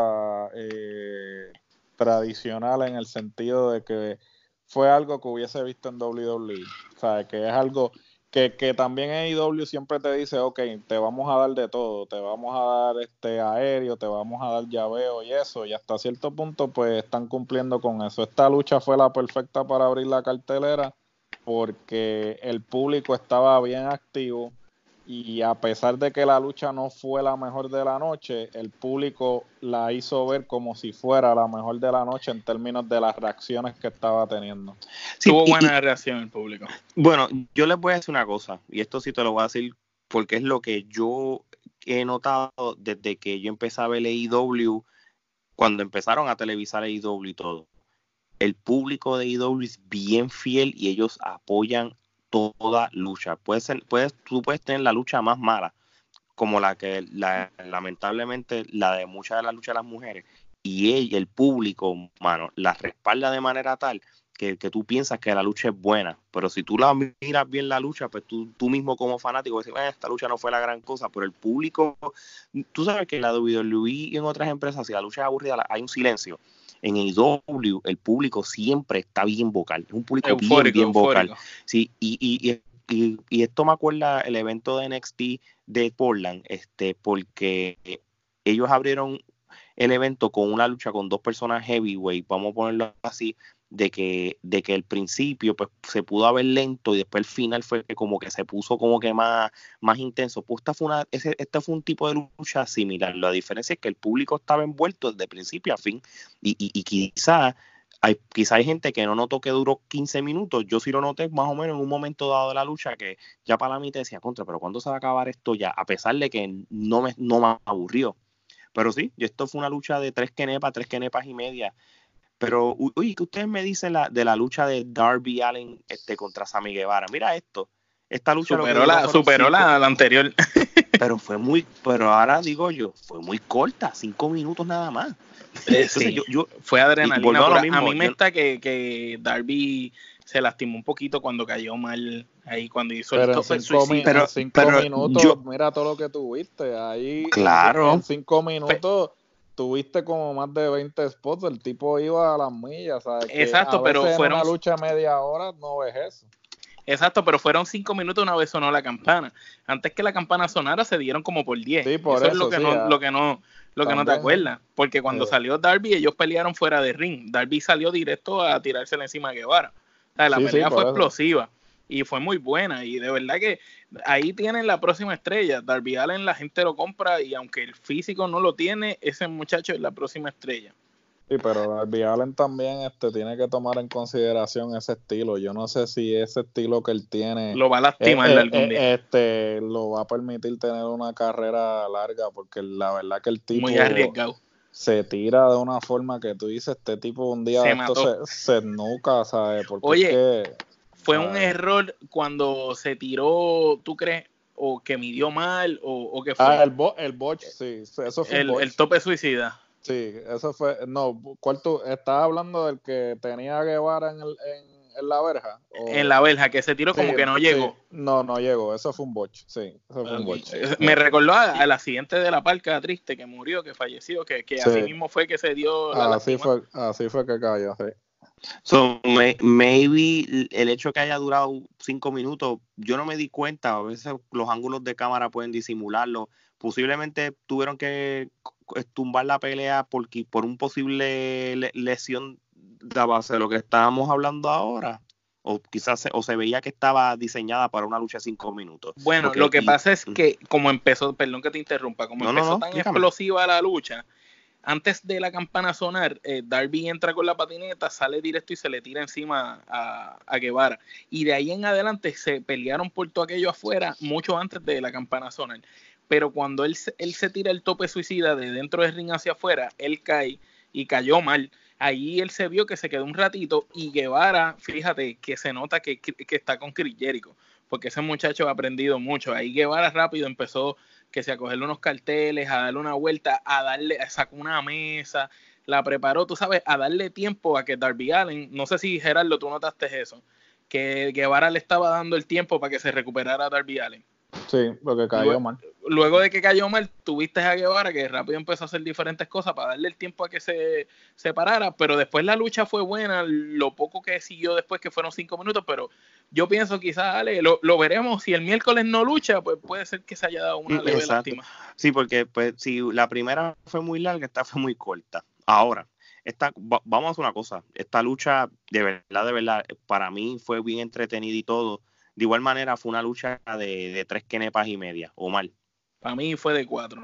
eh, tradicional en el sentido de que fue algo que hubiese visto en WWE. O sea, que es algo que, que también AEW siempre te dice, ok, te vamos a dar de todo, te vamos a dar este aéreo, te vamos a dar llaveo y eso, y hasta cierto punto pues están cumpliendo con eso. Esta lucha fue la perfecta para abrir la cartelera porque el público estaba bien activo, y a pesar de que la lucha no fue la mejor de la noche, el público la hizo ver como si fuera la mejor de la noche en términos de las reacciones que estaba teniendo. Tuvo buena reacción el público. Bueno, yo les voy a decir una cosa, y esto sí te lo voy a decir porque es lo que yo he notado desde que yo empecé a ver AEW, cuando empezaron a televisar AEW y todo. El público de AEW es bien fiel y ellos apoyan toda lucha. Puedes, puedes, tú puedes tener la lucha más mala, como la que la, lamentablemente la de muchas de las luchas de las mujeres, y ella, el público, mano, la respalda de manera tal que, tú piensas que la lucha es buena, pero si tú la miras bien la lucha, pues tú, tú mismo como fanático dices, esta lucha no fue la gran cosa, pero el público, tú sabes que en la WWE y en otras empresas, si la lucha es aburrida, hay un silencio en AEW el público siempre está bien vocal, es un público bien, bien vocal. Sí, y, y, y, y, esto me acuerda el evento de NXT de Portland, este, porque ellos abrieron el evento con una lucha con dos personas heavyweight, vamos a ponerlo así, de que, de que el principio pues se pudo haber lento y después el final fue que como que se puso como que más, más intenso. Pues esta fue, una, ese, este fue un tipo de lucha similar. La diferencia es que el público estaba envuelto desde principio a fin y, y, y quizá hay, quizá hay gente que no notó que duró 15 minutos. Yo sí lo noté más o menos en un momento dado de la lucha que ya para la mitad decía, contra, pero ¿cuándo se va a acabar esto ya? A pesar de que no me, no me aburrió. Pero sí, esto fue una lucha de tres quenepas, tres quenepas y media. Pero, uy, que ustedes me dicen la, de la lucha de Darby Allen este, contra Sammy Guevara. Mira esto. Esta lucha superó, la, superó la, anterior. pero fue muy, pero ahora digo yo, fue muy corta, cinco minutos nada más. Eh, sí, yo, fue adrenalina. A, mí me está que, que Darby se lastimó un poquito cuando cayó mal ahí cuando hizo pero el cinco, pero, cinco minutos, mira todo lo que tuviste ahí. Claro. En cinco minutos tuviste como más de 20 spots, el tipo iba a las millas. Exacto, pero fueron. una lucha media hora no ves eso. Exacto, pero fueron cinco minutos una vez sonó la campana. Antes que la campana sonara se dieron como por 10. Sí, por eso, es lo que, no, lo que no, lo que no te acuerdas. Porque cuando salió Darby, ellos pelearon fuera de ring. Darby salió directo a tirársela encima a Guevara. O sea, la pelea fue explosiva. Y fue muy buena. Y de verdad que ahí tienen la próxima estrella. Darby Allen la gente lo compra y aunque el físico no lo tiene, ese muchacho es la próxima estrella. Sí, pero Darby Allen también este, tiene que tomar en consideración ese estilo. Yo no sé si ese estilo que él tiene lo va a lastimar eh, eh, algún día. Este, lo va a permitir tener una carrera larga, porque la verdad que el tipo Muy arriesgado. se tira de una forma que tú dices, este tipo un día Se esto se, se nuca, ¿sabes? Porque Oye, es que, Fue un error cuando se tiró, ¿tú crees? O que midió mal, o, o que fue Ah, el, bo el botch, sí, eso fue el, un botch. el tope suicida. Sí, eso fue. No, ¿cuál tú? ¿Estás hablando del que tenía a Guevara en, el, en, en la verja? ¿O- En la verja, que se tiró como que no sí. llegó. No, no llegó. Eso fue un botch. Sí, eso fue un botch. Me recordó a- al accidente de la parca triste que murió, que falleció, que, que Sí. así mismo fue que se dio la Así lástima. fue, así fue que cayó, sí. So, may- maybe el hecho que haya durado cinco minutos, yo no me di cuenta. A veces los ángulos de cámara pueden disimularlo. Posiblemente tuvieron que tumbar la pelea porque, por un posible le- lesión de base de lo que estábamos hablando ahora. O quizás se, o se veía que estaba diseñada para una lucha de cinco minutos. Bueno, Porque- lo que y- pasa es que como empezó, perdón que te interrumpa, como No, empezó no, tan explosiva la lucha, antes de la campana sonar, eh, Darby entra con la patineta, sale directo y se le tira encima a, a Guevara. Y de ahí en adelante se pelearon por todo aquello afuera mucho antes de la campana sonar. Pero cuando él, él se tira el tope suicida de dentro del ring hacia afuera, él cae y cayó mal. Ahí él se vio que se quedó un ratito y Guevara, fíjate que se nota que, que está con Chris Jericho, porque ese muchacho ha aprendido mucho. Ahí Guevara rápido empezó que se a cogerle unos carteles, a darle una vuelta, a darle, sacó una mesa, la preparó, tú sabes, a darle tiempo a que Darby Allen, no sé si Gerardo tú notaste eso, que Guevara le estaba dando el tiempo para que se recuperara Darby Allen. Sí, porque cayó Luego- mal. Luego de que cayó mal, tuviste a Guevara que rápido empezó a hacer diferentes cosas para darle el tiempo a que se separara, pero después la lucha fue buena, lo poco que siguió después que fueron cinco minutos, pero yo pienso quizás, Ale, lo, lo veremos, si el miércoles no lucha, pues puede ser que se haya dado una leve exacto. lástima. Sí, porque pues si la primera fue muy larga, esta fue muy corta. Ahora, esta, va- vamos a hacer una cosa. Esta lucha, de verdad, de verdad, para mí fue bien entretenida y todo. De igual manera, fue una lucha de, de tres kenepas y media, o mal. Para mí fue de cuatro.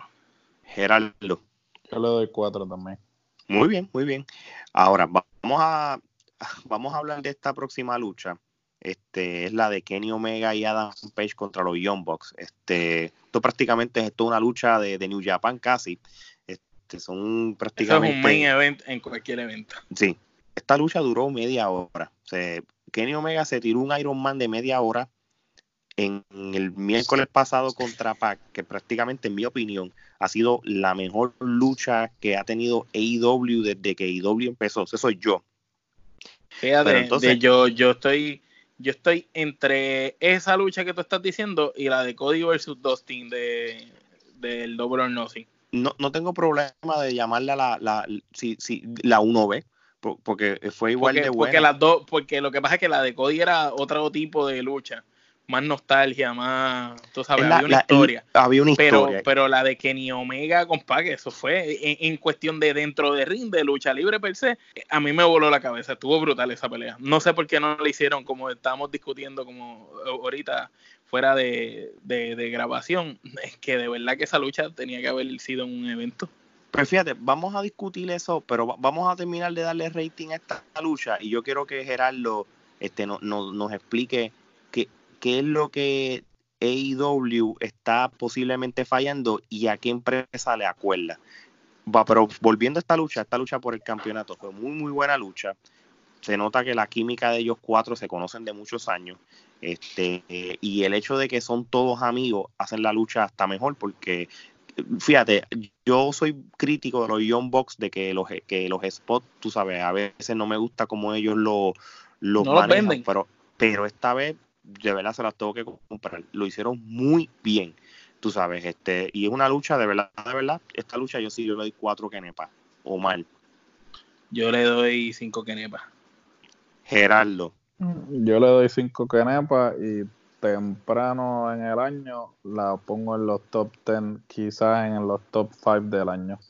Gerardo. Yo le doy cuatro también. Muy bien, muy bien. Ahora, va- vamos a, vamos a hablar de esta próxima lucha. Este es la de Kenny Omega y Adam Page contra los Young Bucks. Este, esto prácticamente es esto una lucha de, de New Japan casi. Este, son Eso es prácticamente. un main event en cualquier evento. Sí, esta lucha duró media hora. Se- Kenny Omega se tiró un Iron Man de media hora en el miércoles pasado contra Pac, que prácticamente, en mi opinión, ha sido la mejor lucha que ha tenido AEW desde que AEW empezó. Eso soy yo. Fíjate, Pero entonces- de yo, yo estoy, yo estoy entre esa lucha que tú estás diciendo y la de Cody versus Dustin de del Double or Nothing. No, no tengo problema de llamarla la, la, si, si, la 1B, po- porque fue igual Porque, de porque buena. las dos, porque lo que pasa es que la de Cody era otro tipo de lucha, más nostalgia, más, tú sabes, la- había una la- historia. había una Pero, historia. pero la de Kenny Omega, compadre, eso fue en, en cuestión de dentro de ring, de lucha libre per se, a mí me voló la cabeza, estuvo brutal esa pelea. No sé por qué no la hicieron como estábamos discutiendo como ahorita fuera de, de, de grabación, es que de verdad que esa lucha tenía que haber sido un evento. Pues fíjate, vamos a discutir eso, pero va- vamos a terminar de darle rating a esta lucha y yo quiero que Gerardo este, no, no- nos explique qué, qué es lo que AEW está posiblemente fallando y a qué empresa le acuerda. Va, pero volviendo a esta lucha, esta lucha por el campeonato fue muy, muy buena lucha. Se nota que la química de ellos cuatro se conocen de muchos años. Este, eh, y el hecho de que son todos amigos hacen la lucha hasta mejor porque fíjate, yo soy crítico de los Young Bucks de que los que los spots, tú sabes, a veces no me gusta como ellos lo, los No los manejan, venden. pero pero esta vez de verdad se las tengo que comprar. Lo hicieron muy bien, tú sabes, este y es una lucha de verdad, de verdad, esta lucha yo sí yo le doy cuatro kenepas o mal. Yo le doy cinco kenepas. Gerardo, Yo le doy cinco kenepas y temprano en el año la pongo en los top 10, quizás en los top 5 del año.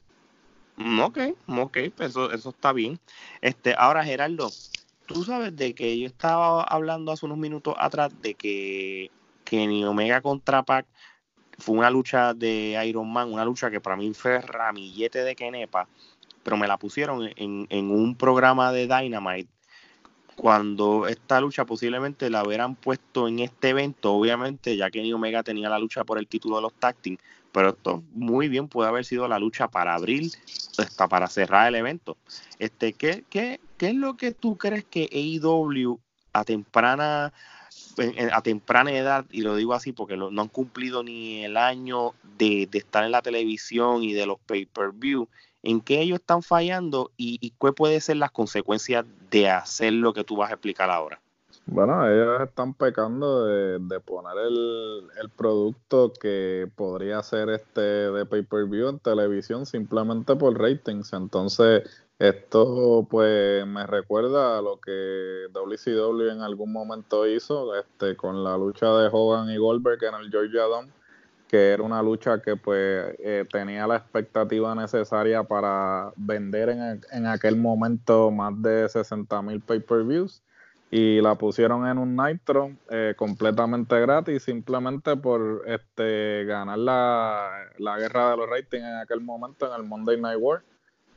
Mm, Ok, ok, pues eso, eso está bien. Este, ahora Gerardo, tú sabes de que yo estaba hablando hace unos minutos atrás de que Kenny Omega contra Pac fue una lucha de Iron Man, una lucha que para mí fue ramillete de Kenepa, pero me la pusieron en, en un programa de Dynamite cuando esta lucha posiblemente la hubieran puesto en este evento, obviamente ya Kenny Omega tenía la lucha por el título de los tag pero esto muy bien puede haber sido la lucha para abril, hasta para cerrar el evento. Este, ¿qué, qué, qué es lo que tú crees que AEW a temprana a temprana edad, y lo digo así porque no han cumplido ni el año de estar en la televisión y de los pay-per-view, en qué ellos están fallando y, y cuál puede ser las consecuencias de hacer lo que tú vas a explicar ahora. Bueno, ellos están pecando de, poner el, producto que podría ser este de pay-per-view en televisión simplemente por ratings. Entonces, esto pues me recuerda a lo que WCW en algún momento hizo este, con la lucha de Hogan y Goldberg en el Georgia Dome que era una lucha que pues eh, tenía la expectativa necesaria para vender en, en aquel momento más de 60 mil pay-per-views y la pusieron en un Nitro eh, completamente gratis simplemente por este ganar la, la, guerra de los ratings en aquel momento en el Monday Night War.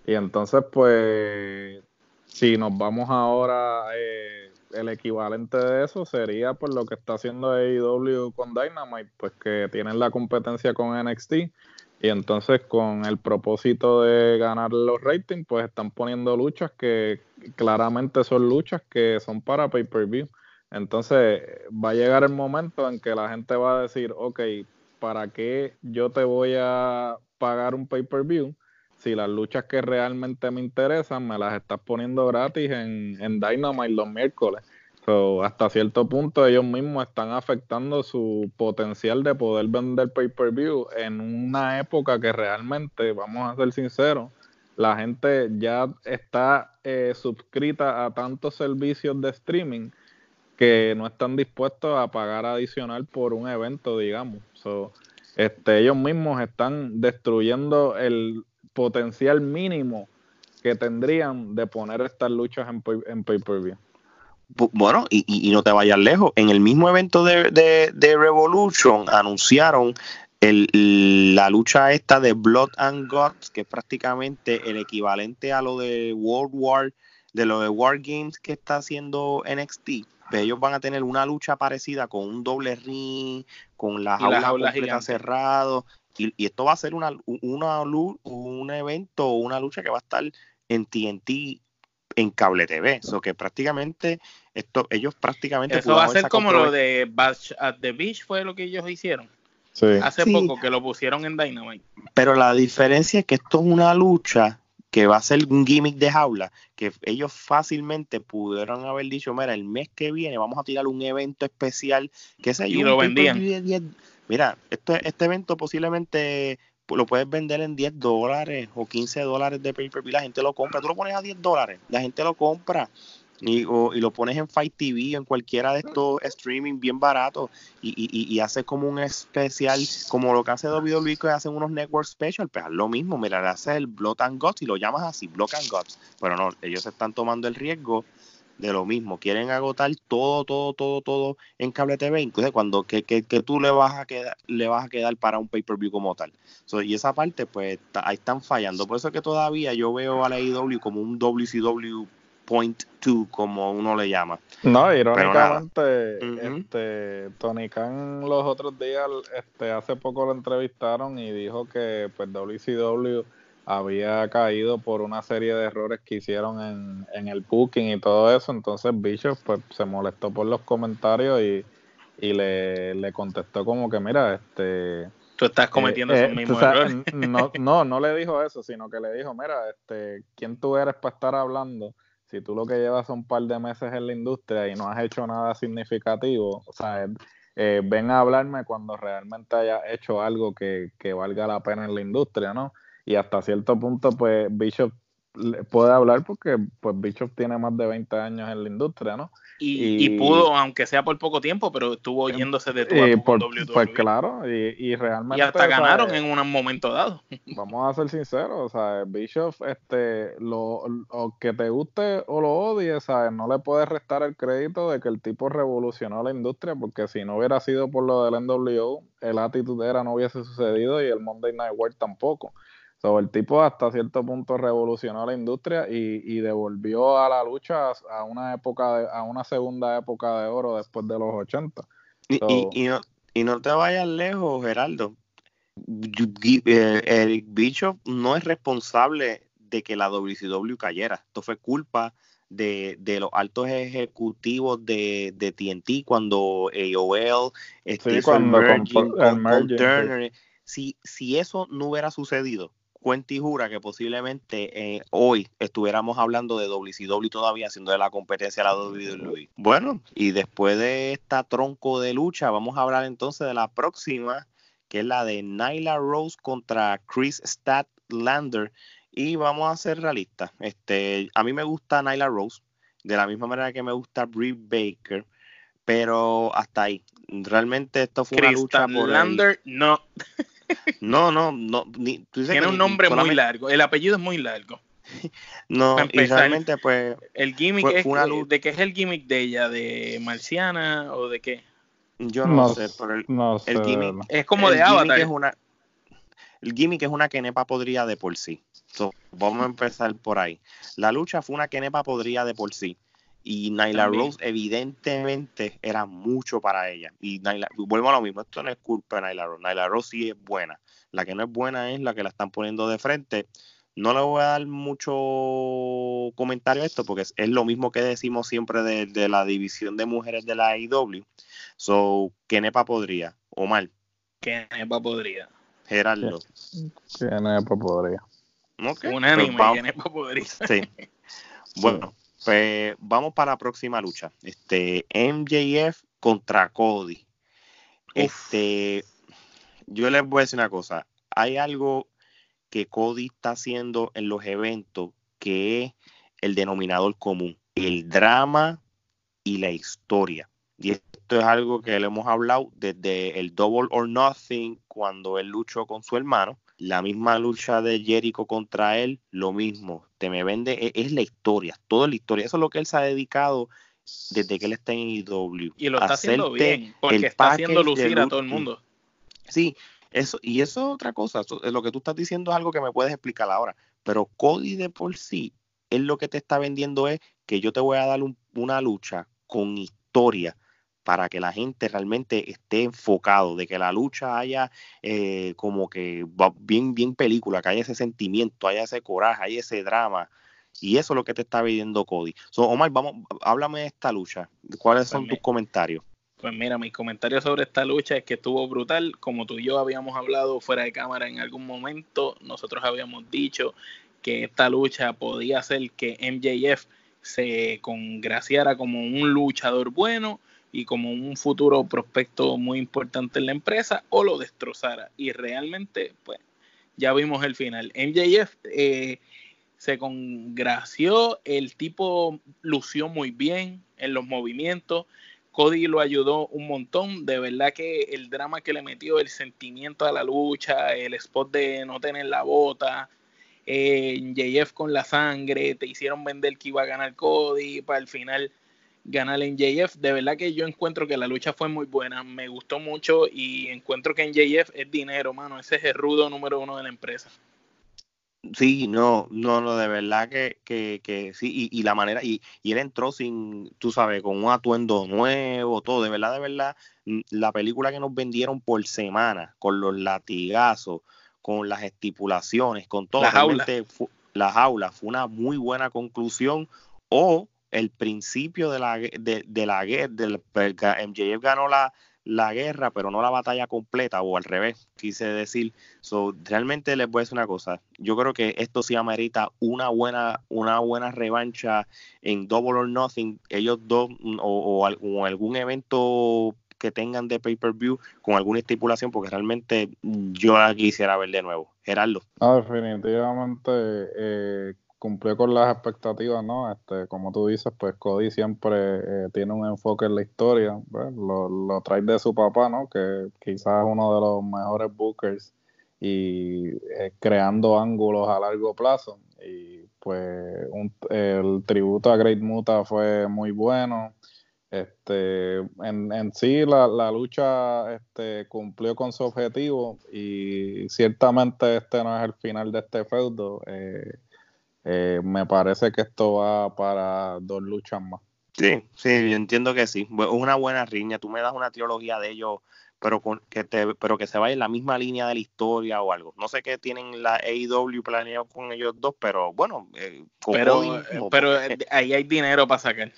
Y entonces pues si nos vamos ahora eh, el equivalente de eso sería por lo que está haciendo AEW con Dynamite, pues que tienen la competencia con NXT y entonces con el propósito de ganar los ratings, pues están poniendo luchas que claramente son luchas que son para pay-per-view. Entonces va a llegar el momento en que la gente va a decir, ok, ¿para qué yo te voy a pagar un pay-per-view? Si las luchas que realmente me interesan me las estás poniendo gratis en, en Dynamite los miércoles. So, hasta cierto punto ellos mismos están afectando su potencial de poder vender pay-per-view en una época que realmente, vamos a ser sinceros, la gente ya está eh, suscrita a tantos servicios de streaming que no están dispuestos a pagar adicional por un evento, digamos. So, este, ellos mismos están destruyendo el, potencial mínimo que tendrían de poner estas luchas en, en pay-per-view. Bueno, y, y, no te vayas lejos. En el mismo evento de, de, Revolution anunciaron el, la lucha esta de Blood and Guts, que es prácticamente el equivalente a lo de World War, de lo de War Games que está haciendo NXT. ellos van a tener una lucha parecida con un doble ring, con las aulas cerradas y, esto va a ser una, una, un evento, una lucha que va a estar en TNT en cable TV. eso que prácticamente, esto, ellos prácticamente. Eso va a ser como lo de Bash at the Beach, fue lo que ellos hicieron. Hace poco que lo pusieron en Dynamite. Pero la diferencia es que esto es una lucha que va a ser un gimmick de jaula, que ellos fácilmente pudieron haber dicho, mira, el mes que viene vamos a tirar un evento especial, que sé yo, y lo vendían mira, este, este evento posiblemente lo puedes vender en 10 dólares o 15 dólares de pay per view, la gente lo compra, tú lo pones a 10 dólares, la gente lo compra y, y lo pones en Fight TV, en cualquiera de estos streaming bien baratos y, y, y haces como un especial, como lo que hace WWE que hacen unos network special, pues lo mismo, mira, le haces el Blood and Guts y lo llamas así, Blood and Guts, pero no, ellos están tomando el riesgo de lo mismo. Quieren agotar todo, todo, todo, todo en cable TV. Entonces, cuando que, que, que tú le vas a quedar, le vas a quedar para un pay-per-view como tal. y esa parte, pues, ahí están fallando. Por eso es que todavía yo veo a la AEW como un WCW Point 2, como uno le llama. No, irónicamente, este, Tony Khan los otros días, este, hace poco lo entrevistaron y dijo que pues WCW había caído por una serie de errores que hicieron en, en el booking y todo eso. Entonces Bishop pues, se molestó por los comentarios y, y le, le contestó como que, mira, este... Tú estás cometiendo eh, esos mismos errores. No, no, no le dijo eso, sino que le dijo, mira, este, ¿quién tú eres para estar hablando? Si tú lo que llevas un par de meses en la industria y no has hecho nada significativo, o sea, eh, ven a hablarme cuando realmente hayas hecho algo que, que valga la pena en la industria, ¿no? Y hasta cierto punto, pues Bishop puede hablar porque pues Bischoff tiene más de 20 años en la industria, ¿no? Y, pudo, aunque sea por poco tiempo, pero estuvo em, yéndose de todo y por, WWE. Pues claro, y, realmente. Y hasta ganaron en un momento dado. Vamos a ser sinceros, o sea, Bischoff, este, lo, que te guste o lo odies, ¿sabes? No le puedes restar el crédito de que el tipo revolucionó la industria, porque si no hubiera sido por lo del NWO, el Attitude Era no hubiese sucedido y el Monday Night War tampoco el tipo hasta cierto punto revolucionó la industria y, devolvió a la lucha a una época, a una segunda época de oro después de los 80. y, no, y no te vayas lejos, Geraldo. Eh, el bicho no es responsable de que la WCW cayera. Esto fue culpa de, los altos ejecutivos de, de TNT cuando AOL, este, cuando Turner. Si, si eso no hubiera sucedido, cuenta y jura que posiblemente eh, hoy estuviéramos hablando de WCW todavía haciendo de la competencia a la WWE. Bueno, y después de esta tronco de lucha, vamos a hablar entonces de la próxima, que es la de Nyla Rose contra Chris Statlander. Y vamos a ser realistas. Este, a mí me gusta Nyla Rose, de la misma manera que me gusta Brie Baker, pero hasta ahí. Realmente esto fue una lucha por el... no. No, no, no. Tiene un nombre muy largo. El apellido es muy largo. No, y realmente pues... El gimmick es, ¿De qué es el gimmick de ella? ¿De marciana o de qué? Yo no, sé, pero el, el gimmick... Es como de Avatar. Es una, el gimmick es una kenepa podría de por sí. vamos a empezar por ahí. La lucha fue una kenepa podría de por sí. Y Nyla Rose, evidentemente, era mucho para ella. Y Nyla, vuelvo a lo mismo, esto no es culpa de Nyla Rose. Nyla Rose sí es buena. La que no es buena es la que la están poniendo de frente. No le voy a dar mucho comentario a esto porque es, lo mismo que decimos siempre de, la división de mujeres de la IW. So, Kenepa podría, Omar. Kenepa podría. Gerardo. Kenepa podría. Okay. Unánime, Kenepa podría. Sí. Bueno, pues vamos para la próxima lucha. Este, MJF contra Cody. Este, yo les voy a decir una cosa. Hay algo que Cody está haciendo en los eventos que es el denominador común, el drama y la historia. Y esto es algo que le hemos hablado desde el Double or Nothing cuando él luchó con su hermano la misma lucha de Jericho contra él, lo mismo. Te me vende, e, es, la historia, toda la historia. Eso es lo que él se ha dedicado desde que él está en IW. Y lo está haciendo bien, porque está haciendo lucir a todo el mundo. Sí, eso, y eso es otra cosa. lo que tú estás diciendo es algo que me puedes explicar ahora. Pero Cody de por sí, él lo que te está vendiendo es que yo te voy a dar una lucha con historia para que la gente realmente esté enfocado, de que la lucha haya eh, como que bien, bien película, que haya ese sentimiento, haya ese coraje, haya ese drama. Y eso es lo que te está pidiendo Cody. So, Omar, vamos, háblame de esta lucha. ¿Cuáles pues son tus comentarios? Pues mira, mis comentarios sobre esta lucha es que estuvo brutal. Como tú y yo habíamos hablado fuera de cámara en algún momento, nosotros habíamos dicho que esta lucha podía hacer que MJF se congraciara como un luchador bueno y como un futuro prospecto muy importante en la empresa o lo destrozara. Y realmente, pues, ya vimos el final. MJF eh, se congració, el tipo lució muy bien en los movimientos. Cody lo ayudó un montón. De verdad que el drama que le metió, el sentimiento a la lucha, el spot de no tener la bota, eh, MJF con la sangre, te hicieron vender que iba a ganar Cody, para el final ganar en JF. De verdad que yo encuentro que la lucha fue muy buena, me gustó mucho y encuentro que en JF es dinero, mano. Ese es el rudo número uno de la empresa. Sí, no, no, no, de verdad que, que, que sí, y, la manera, y, y, él entró sin, tú sabes, con un atuendo nuevo, todo, de verdad, de verdad, la película que nos vendieron por semana, con los latigazos, con las estipulaciones, con todo, las aulas. la jaula, fue una muy buena conclusión, o el principio de la, de, la guerra, del, MJF ganó la, la guerra, pero no la batalla completa, o al revés, quise decir. So, realmente les voy a decir una cosa. Yo creo que esto sí amerita una buena, una buena revancha en Double or Nothing. Ellos dos, o, o, algún evento que tengan de pay-per-view con alguna estipulación, porque realmente yo la quisiera ver de nuevo. Gerardo. definitivamente eh, cumplió con las expectativas, ¿no? Este, como tú dices, pues Cody siempre eh, tiene un enfoque en la historia, pues, lo, lo, trae de su papá, ¿no? Que quizás es uno de los mejores bookers y eh, creando ángulos a largo plazo. Y pues el tributo a Great Muta fue muy bueno. Este, en, en sí la, la, lucha este, cumplió con su objetivo y ciertamente este no es el final de este feudo. Eh, eh, me parece que esto va para dos luchas más. Sí, sí, yo entiendo que sí. Es una buena riña. Tú me das una trilogía de ellos, pero con, que te, pero que se vaya en la misma línea de la historia o algo. No sé qué tienen la AEW planeado con ellos dos, pero bueno. Eh, pero pero ahí hay dinero para sacar.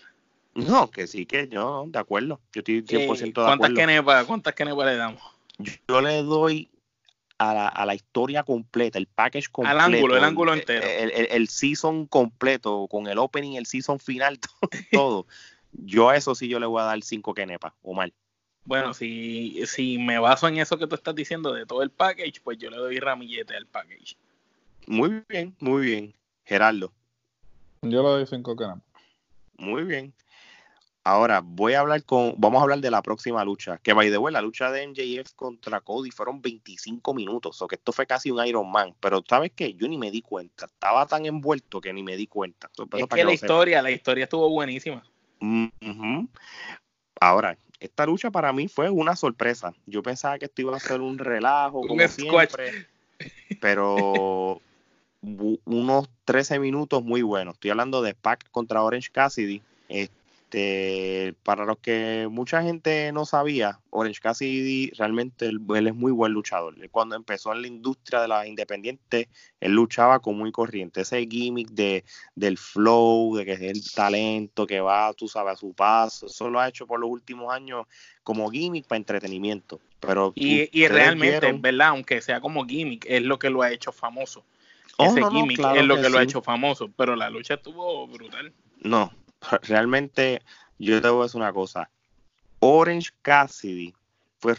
No, que sí, que yo, de acuerdo. Yo estoy 100% de ¿cuántas acuerdo. ¿Cuántas kenepas le damos? Yo, le doy a la, a la, historia completa, el package completo. Al ángulo, el ángulo entero. El, el, season completo, con el opening, el season final, todo. yo a eso sí yo le voy a dar cinco kenepas, o mal. Bueno, si, si me baso en eso que tú estás diciendo de todo el package, pues yo le doy ramillete al package. Muy bien, muy bien. Gerardo. Yo le doy cinco kenepas. Muy bien. Ahora voy a hablar con, vamos a hablar de la próxima lucha, que by the way, la lucha de MJF contra Cody fueron 25 minutos, o que esto fue casi un Iron Man, pero sabes qué, yo ni me di cuenta, estaba tan envuelto que ni me di cuenta. es que, la historia, la historia estuvo buenísima. Ahora, esta lucha para mí fue una sorpresa. Yo pensaba que esto iba a ser un relajo, como siempre, pero unos 13 minutos muy buenos. Estoy hablando de Pac contra Orange Cassidy. Este, para los que mucha gente no sabía, Orange Cassidy realmente él, es muy buen luchador. Cuando empezó en la industria de las independientes, él luchaba con muy corriente. Ese gimmick de, del flow, de que es el talento que va, tú sabes, a su paso, eso lo ha hecho por los últimos años como gimmick para entretenimiento. Pero y, y realmente, ¿verdad? Aunque sea como gimmick, es lo que lo ha hecho famoso. Oh, Ese gimmick es lo que, lo ha hecho famoso, pero la lucha estuvo brutal. No, realmente yo te voy a decir una cosa. Orange Cassidy fue,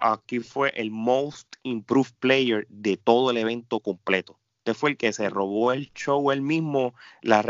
aquí fue el most improved player de todo el evento completo. Este fue el que se robó el show él mismo, la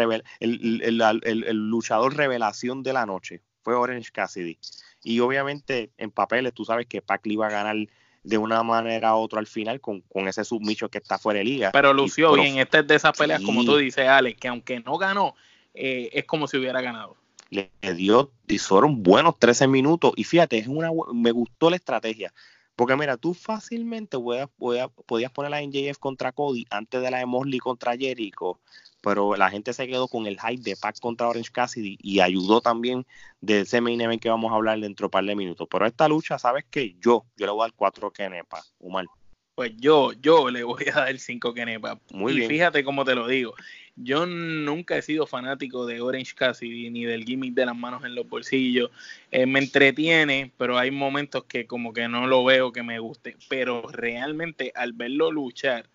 el, el, luchador revelación de la noche. Fue Orange Cassidy. Y obviamente en papeles tú sabes que Pac iba a ganar de una manera u otra al final con, ese submicho que está fuera de liga. Pero lució bien, este es de esas peleas como tú dices, Alex, que aunque no ganó, eh, es como si hubiera ganado. Le dio, y fueron buenos 13 minutos. Y fíjate, es una, me gustó la estrategia. Porque mira, tú fácilmente podías, podías poner la NJF contra Cody antes de la de Mosley contra Jericho, pero la gente se quedó con el hype de Pac contra Orange Cassidy y ayudó también de ese main event que vamos a hablar dentro de un par de minutos. Pero esta lucha, ¿sabes qué? Yo, yo le voy a dar 4 kenepa, mal Pues yo, yo le voy a dar 5 kenepa. Muy y bien. fíjate cómo te lo digo. Yo nunca he sido fanático de Orange Cassidy ni del gimmick de las manos en los bolsillos. Eh, me entretiene, pero hay momentos que como que no lo veo que me guste. Pero realmente al verlo luchar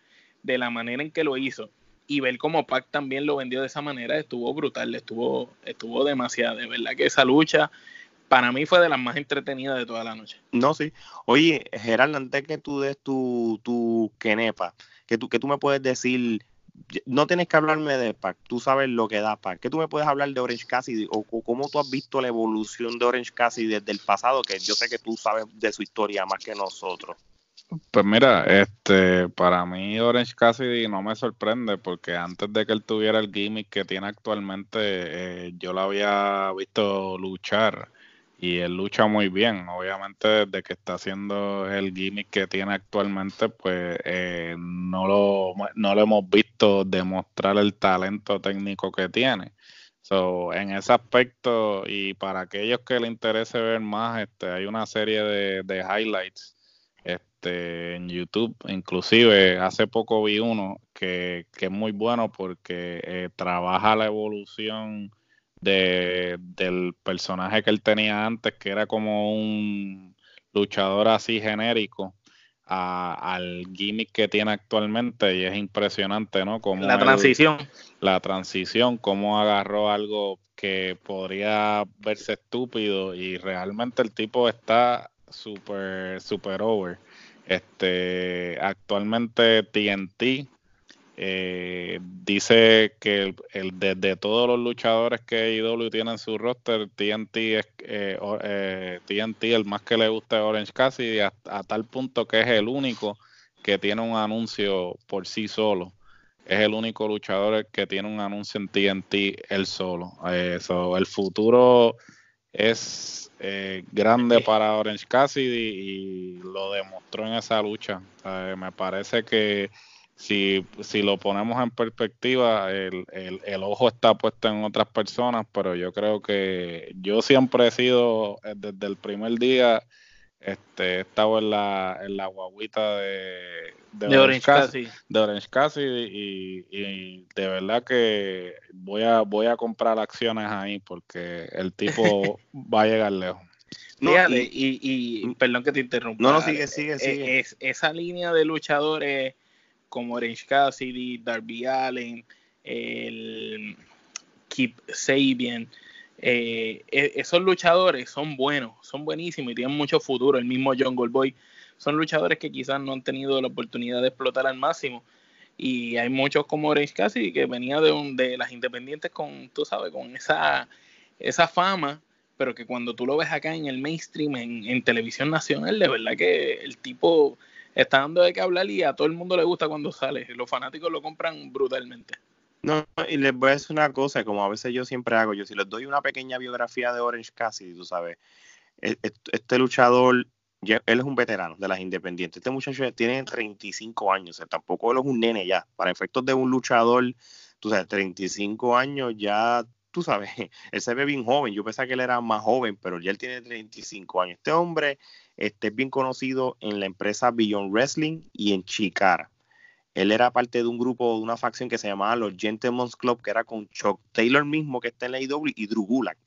de la manera en que lo hizo y ver cómo Pac también lo vendió de esa manera estuvo brutal, estuvo, estuvo demasiado. De verdad que esa lucha para mí fue de las más entretenidas de toda la noche. No, sí. Oye, Gerald, antes que tú des tu, tu quenepa, que tú, que tú me puedes decir no tienes que hablarme de Pac, tú sabes lo que da Pac. ¿Qué tú me puedes hablar de Orange Cassidy o, cómo tú has visto la evolución de Orange Cassidy desde el pasado? Que yo sé que tú sabes de su historia más que nosotros. Pues mira, este, para mí Orange Cassidy no me sorprende porque antes de que él tuviera el gimmick que tiene actualmente, eh, yo lo había visto luchar y él lucha muy bien. Obviamente, desde que está haciendo el gimmick que tiene actualmente, pues eh, no, lo, no lo hemos visto demostrar el talento técnico que tiene. So, en ese aspecto, y para aquellos que le interese ver más, este, hay una serie de, de highlights este, en YouTube. Inclusive hace poco vi uno que, que es muy bueno porque eh, trabaja la evolución de, del personaje que él tenía antes, que era como un luchador así genérico, al gimmick que tiene actualmente y es impresionante, ¿no? Como la transición. La transición, cómo agarró algo que podría verse estúpido y realmente el tipo está súper, super over. Este, actualmente TNT eh, dice que el, de, todos los luchadores que IW tiene en su roster, TNT es eh, TNT el más que le gusta es Orange Cassidy a, tal punto que es el único que tiene un anuncio por sí solo. Es el único luchador que tiene un anuncio en TNT él solo. Eso, el futuro es grande para Orange Cassidy y lo demostró en esa lucha. me parece que si, si lo ponemos en perspectiva, el, el, ojo está puesto en otras personas, pero yo creo que yo siempre he sido, eh, desde el primer día, este, he estado en la, en la guaguita de, de, Orange Cassidy, de Orange Cassidy y, de verdad que voy a, voy a comprar acciones ahí porque el tipo va a llegar lejos. No, y, y, perdón que te interrumpa. No, no, sigue, sigue, eh, sigue. Es, esa línea de luchadores como Orange Cassidy, Darby Allen, el Keep Sabian. Eh, e, esos luchadores son buenos, son buenísimos y tienen mucho futuro. El mismo John Goldboy son luchadores que quizás no han tenido la oportunidad de explotar al máximo. Y hay muchos como Orange Cassidy que venía de, un, de las independientes con, tú sabes, con esa, esa fama, pero que cuando tú lo ves acá en el mainstream, en, en televisión nacional, de verdad que el tipo está dando de qué hablar y a todo el mundo le gusta cuando sale. Los fanáticos lo compran brutalmente. No, y les voy a decir una cosa, como a veces yo siempre hago, yo si les doy una pequeña biografía de Orange Cassidy, tú sabes, e, e, este luchador, él es un veterano de las independientes, este muchacho tiene 35 años, tampoco él es un nene ya, para efectos de un luchador, tú sabes, 35 años ya, tú sabes, él se ve bien joven, yo pensaba que él era más joven, pero ya él tiene 35 años. Este hombre este es bien conocido en la empresa Beyond Wrestling y en Chicara. Él era parte de un grupo, de una facción que se llamaba los Gentlemen's Club, que era con Chuck Taylor mismo, que está en la IW, y Drew Gulak.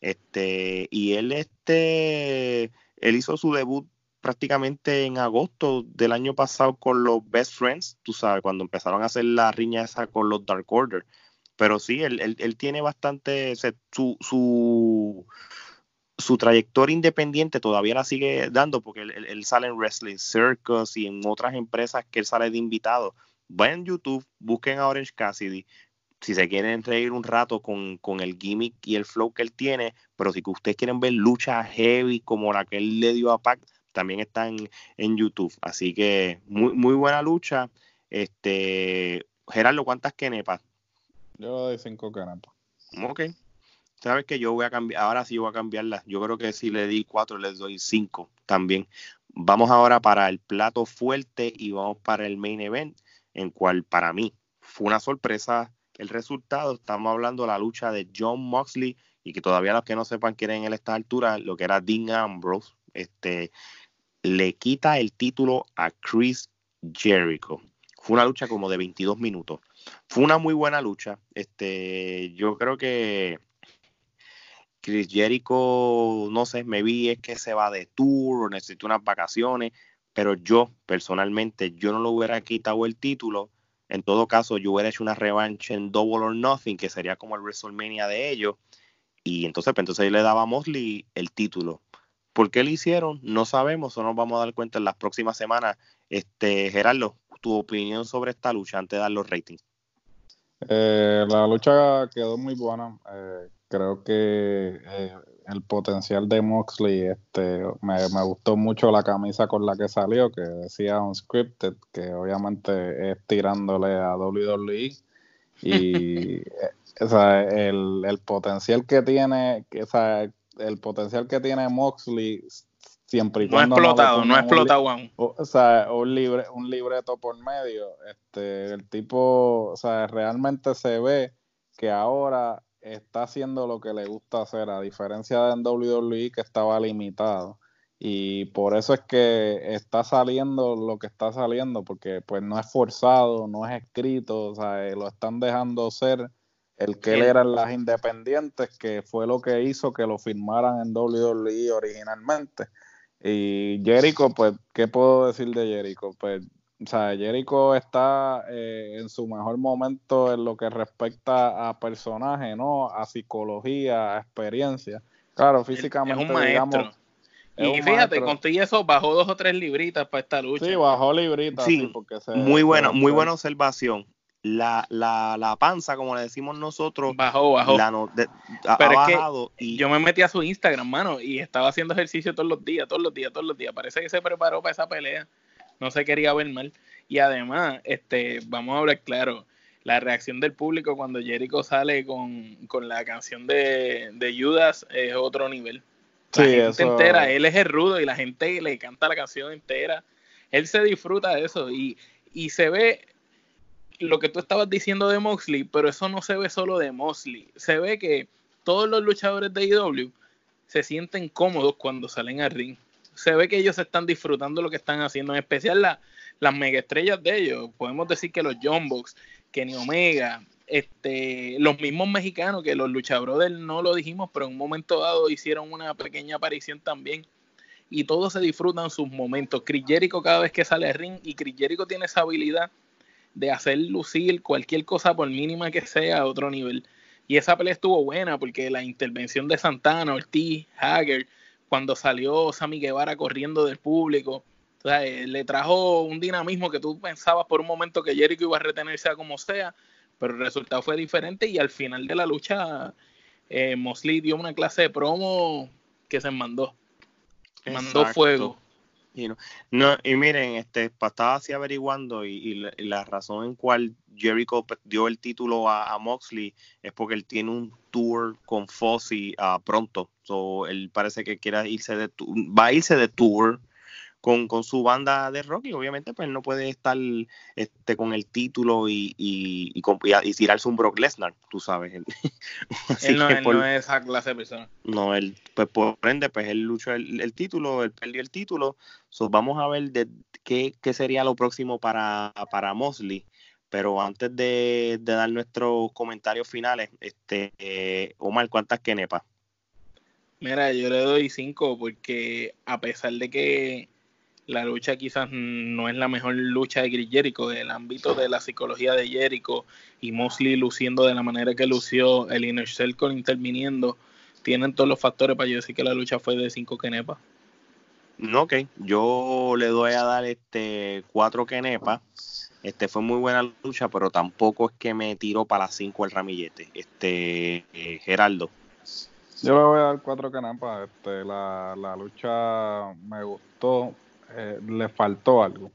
Este, y él, este, él hizo su debut prácticamente en agosto del año pasado con los Best Friends, tú sabes, cuando empezaron a hacer la riña esa con los Dark Order. Pero sí, él, él, él tiene bastante, su, su, su trayectoria independiente todavía la sigue dando porque él, sale en Wrestling Circus y en otras empresas que él sale de invitado. Vayan en YouTube, busquen a Orange Cassidy. Si se quieren reír un rato con, el gimmick y el flow que él tiene, pero si ustedes quieren ver lucha heavy como la que él le dio a Pac, también están en YouTube. Así que muy, muy buena lucha. Este, Gerardo, ¿cuántas kenepas? Yo cinco kenepas. Ok sabes que yo voy a cambiar, ahora sí voy a cambiarla. Yo creo que si le di cuatro, les doy cinco también. Vamos ahora para el plato fuerte y vamos para el main event, en cual para mí fue una sorpresa el resultado. Estamos hablando de la lucha de John Moxley y que todavía los que no sepan quieren en esta altura, lo que era Dean Ambrose, este, le quita el título a Chris Jericho. Fue una lucha como de 22 minutos. Fue una muy buena lucha. Este, yo creo que Chris Jericho, no sé, me vi es que se va de tour o necesita unas vacaciones, pero yo personalmente, yo no le hubiera quitado el título. En todo caso, yo hubiera hecho una revancha en Double or Nothing, que sería como el WrestleMania de ellos. Y entonces, pues, entonces le daba a Mosley el título. ¿Por qué lo hicieron? No sabemos, o nos vamos a dar cuenta en las próximas semanas. Este, Gerardo, tu opinión sobre esta lucha antes de dar los ratings. Eh, la lucha quedó muy buena. Eh, creo que eh, el potencial de Moxley, este, me, gustó mucho la camisa con la que salió, que decía Unscripted, que obviamente es tirándole a WWE. Y el, el, potencial que tiene, o sea, el potencial que tiene Moxley siempre y cuando no explotado, no, ha explotado aún. O, sea, un libre, un libreto por medio, este, el tipo, o sea, realmente se ve que ahora está haciendo lo que le gusta hacer, a diferencia de en WWE que estaba limitado. Y por eso es que está saliendo lo que está saliendo, porque pues no es forzado, no es escrito, o sea, eh, lo están dejando ser el que él era en las independientes, que fue lo que hizo que lo firmaran en WWE originalmente. Y Jericho, pues, ¿qué puedo decir de Jericho? Pues o sea, Jericho está eh, en su mejor momento en lo que respecta a personaje, ¿no? A psicología, a experiencia. Claro, físicamente, es un maestro. y fíjate, con todo eso bajó dos o tres libritas para esta lucha. Sí, bajó libritas. Sí, porque muy buena, muy buena observación. la, la, la panza, como le decimos nosotros, bajó, bajó. ha, bajado. y... Yo me metí a su Instagram, mano, y estaba haciendo ejercicio todos los días, todos los días, todos los días. Parece que se preparó para esa pelea. No se quería ver mal. Y además, este, vamos a hablar claro, la reacción del público cuando Jericho sale con, la canción de, de, Judas es otro nivel. La gente entera, él es el rudo y la gente le canta la canción entera. Él se disfruta de eso y, y se ve lo que tú estabas diciendo de Moxley, pero eso no se ve solo de Moxley. Se ve que todos los luchadores de IW se sienten cómodos cuando salen al ring. Se ve que ellos están disfrutando lo que están haciendo, en especial la, las estrellas de ellos. Podemos decir que los John Box, Kenny Omega, este, los mismos mexicanos, que los Lucha Brothers no lo dijimos, pero en un momento dado hicieron una pequeña aparición también. Y todos se disfrutan sus momentos. Chris Jericho cada vez que sale al ring, y Chris Jericho tiene esa habilidad de hacer lucir cualquier cosa por mínima que sea a otro nivel. Y esa pelea estuvo buena porque la intervención de Santana, Ortiz, Hager, cuando salió Sammy Guevara corriendo del público, eh, le trajo un dinamismo que tú pensabas por un momento que Jericho iba a retenerse a como sea, pero el resultado fue diferente y al final de la lucha eh, Mosley dio una clase de promo que se mandó. Mandó fuego. Y, no, y miren, este, estaba así averiguando y, la, razón en cual Jericho dio el título a, Moxley es porque él tiene un tour con Fozzy uh, pronto. So, él parece que quiere irse de va a irse de tour con, con, su banda de rock y obviamente pues no puede estar este, con el título y, y, y, y tirarse un Brock Lesnar, tú sabes. él, no, es esa clase de persona. No, él, pues por ende, pues él luchó el, título, él perdió el título. So, vamos a ver de, qué, qué, sería lo próximo para, para Mosley. Pero antes de, dar nuestros comentarios finales, este eh, Omar, ¿cuántas kenepas? Mira, yo le doy cinco porque a pesar de que la lucha quizás no es la mejor lucha de Chris Jericho, el ámbito de la psicología de Jericho y Mosley luciendo de la manera que lució, el Inner Circle interviniendo, tienen todos los factores para yo decir que la lucha fue de 5 kenepas. No, ok, yo le doy a dar este 4 kenepas. Este fue muy buena lucha, pero tampoco es que me tiró para las 5 el ramillete. Este eh, Geraldo. Yo le voy a dar 4 kenepas. Este, la, la lucha me gustó eh, le faltó algo.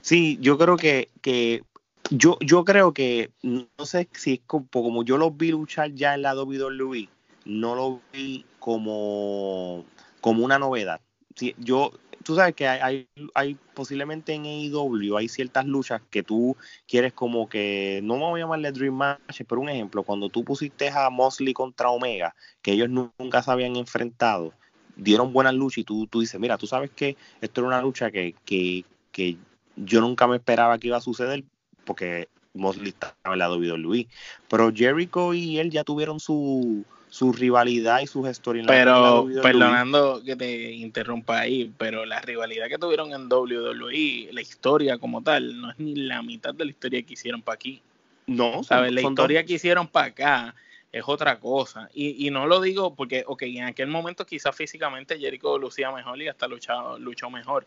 Sí, yo creo que, que yo, yo creo que, no sé si es como, como yo lo vi luchar ya en la WWE, no lo vi como, como una novedad. Sí, yo, tú sabes que hay, hay, posiblemente en AEW hay ciertas luchas que tú quieres como que, no voy a llamarle Dream Match, pero un ejemplo, cuando tú pusiste a Mosley contra Omega, que ellos nunca se habían enfrentado, dieron buenas luchas y tú, tú dices, mira, tú sabes que esto era una lucha que, que, que yo nunca me esperaba que iba a suceder porque Mosley estaba en la WWE. Pero Jericho y él ya tuvieron su, su rivalidad y sus historias. Pero, perdonando que te interrumpa ahí, pero la rivalidad que tuvieron en WWE, la historia como tal, no es ni la mitad de la historia que hicieron para aquí. No, ¿sabes? La historia que hicieron para acá es otra cosa. Y, y no lo digo porque, ok, en aquel momento quizás físicamente Jericho lucía mejor y hasta luchado, luchó mejor.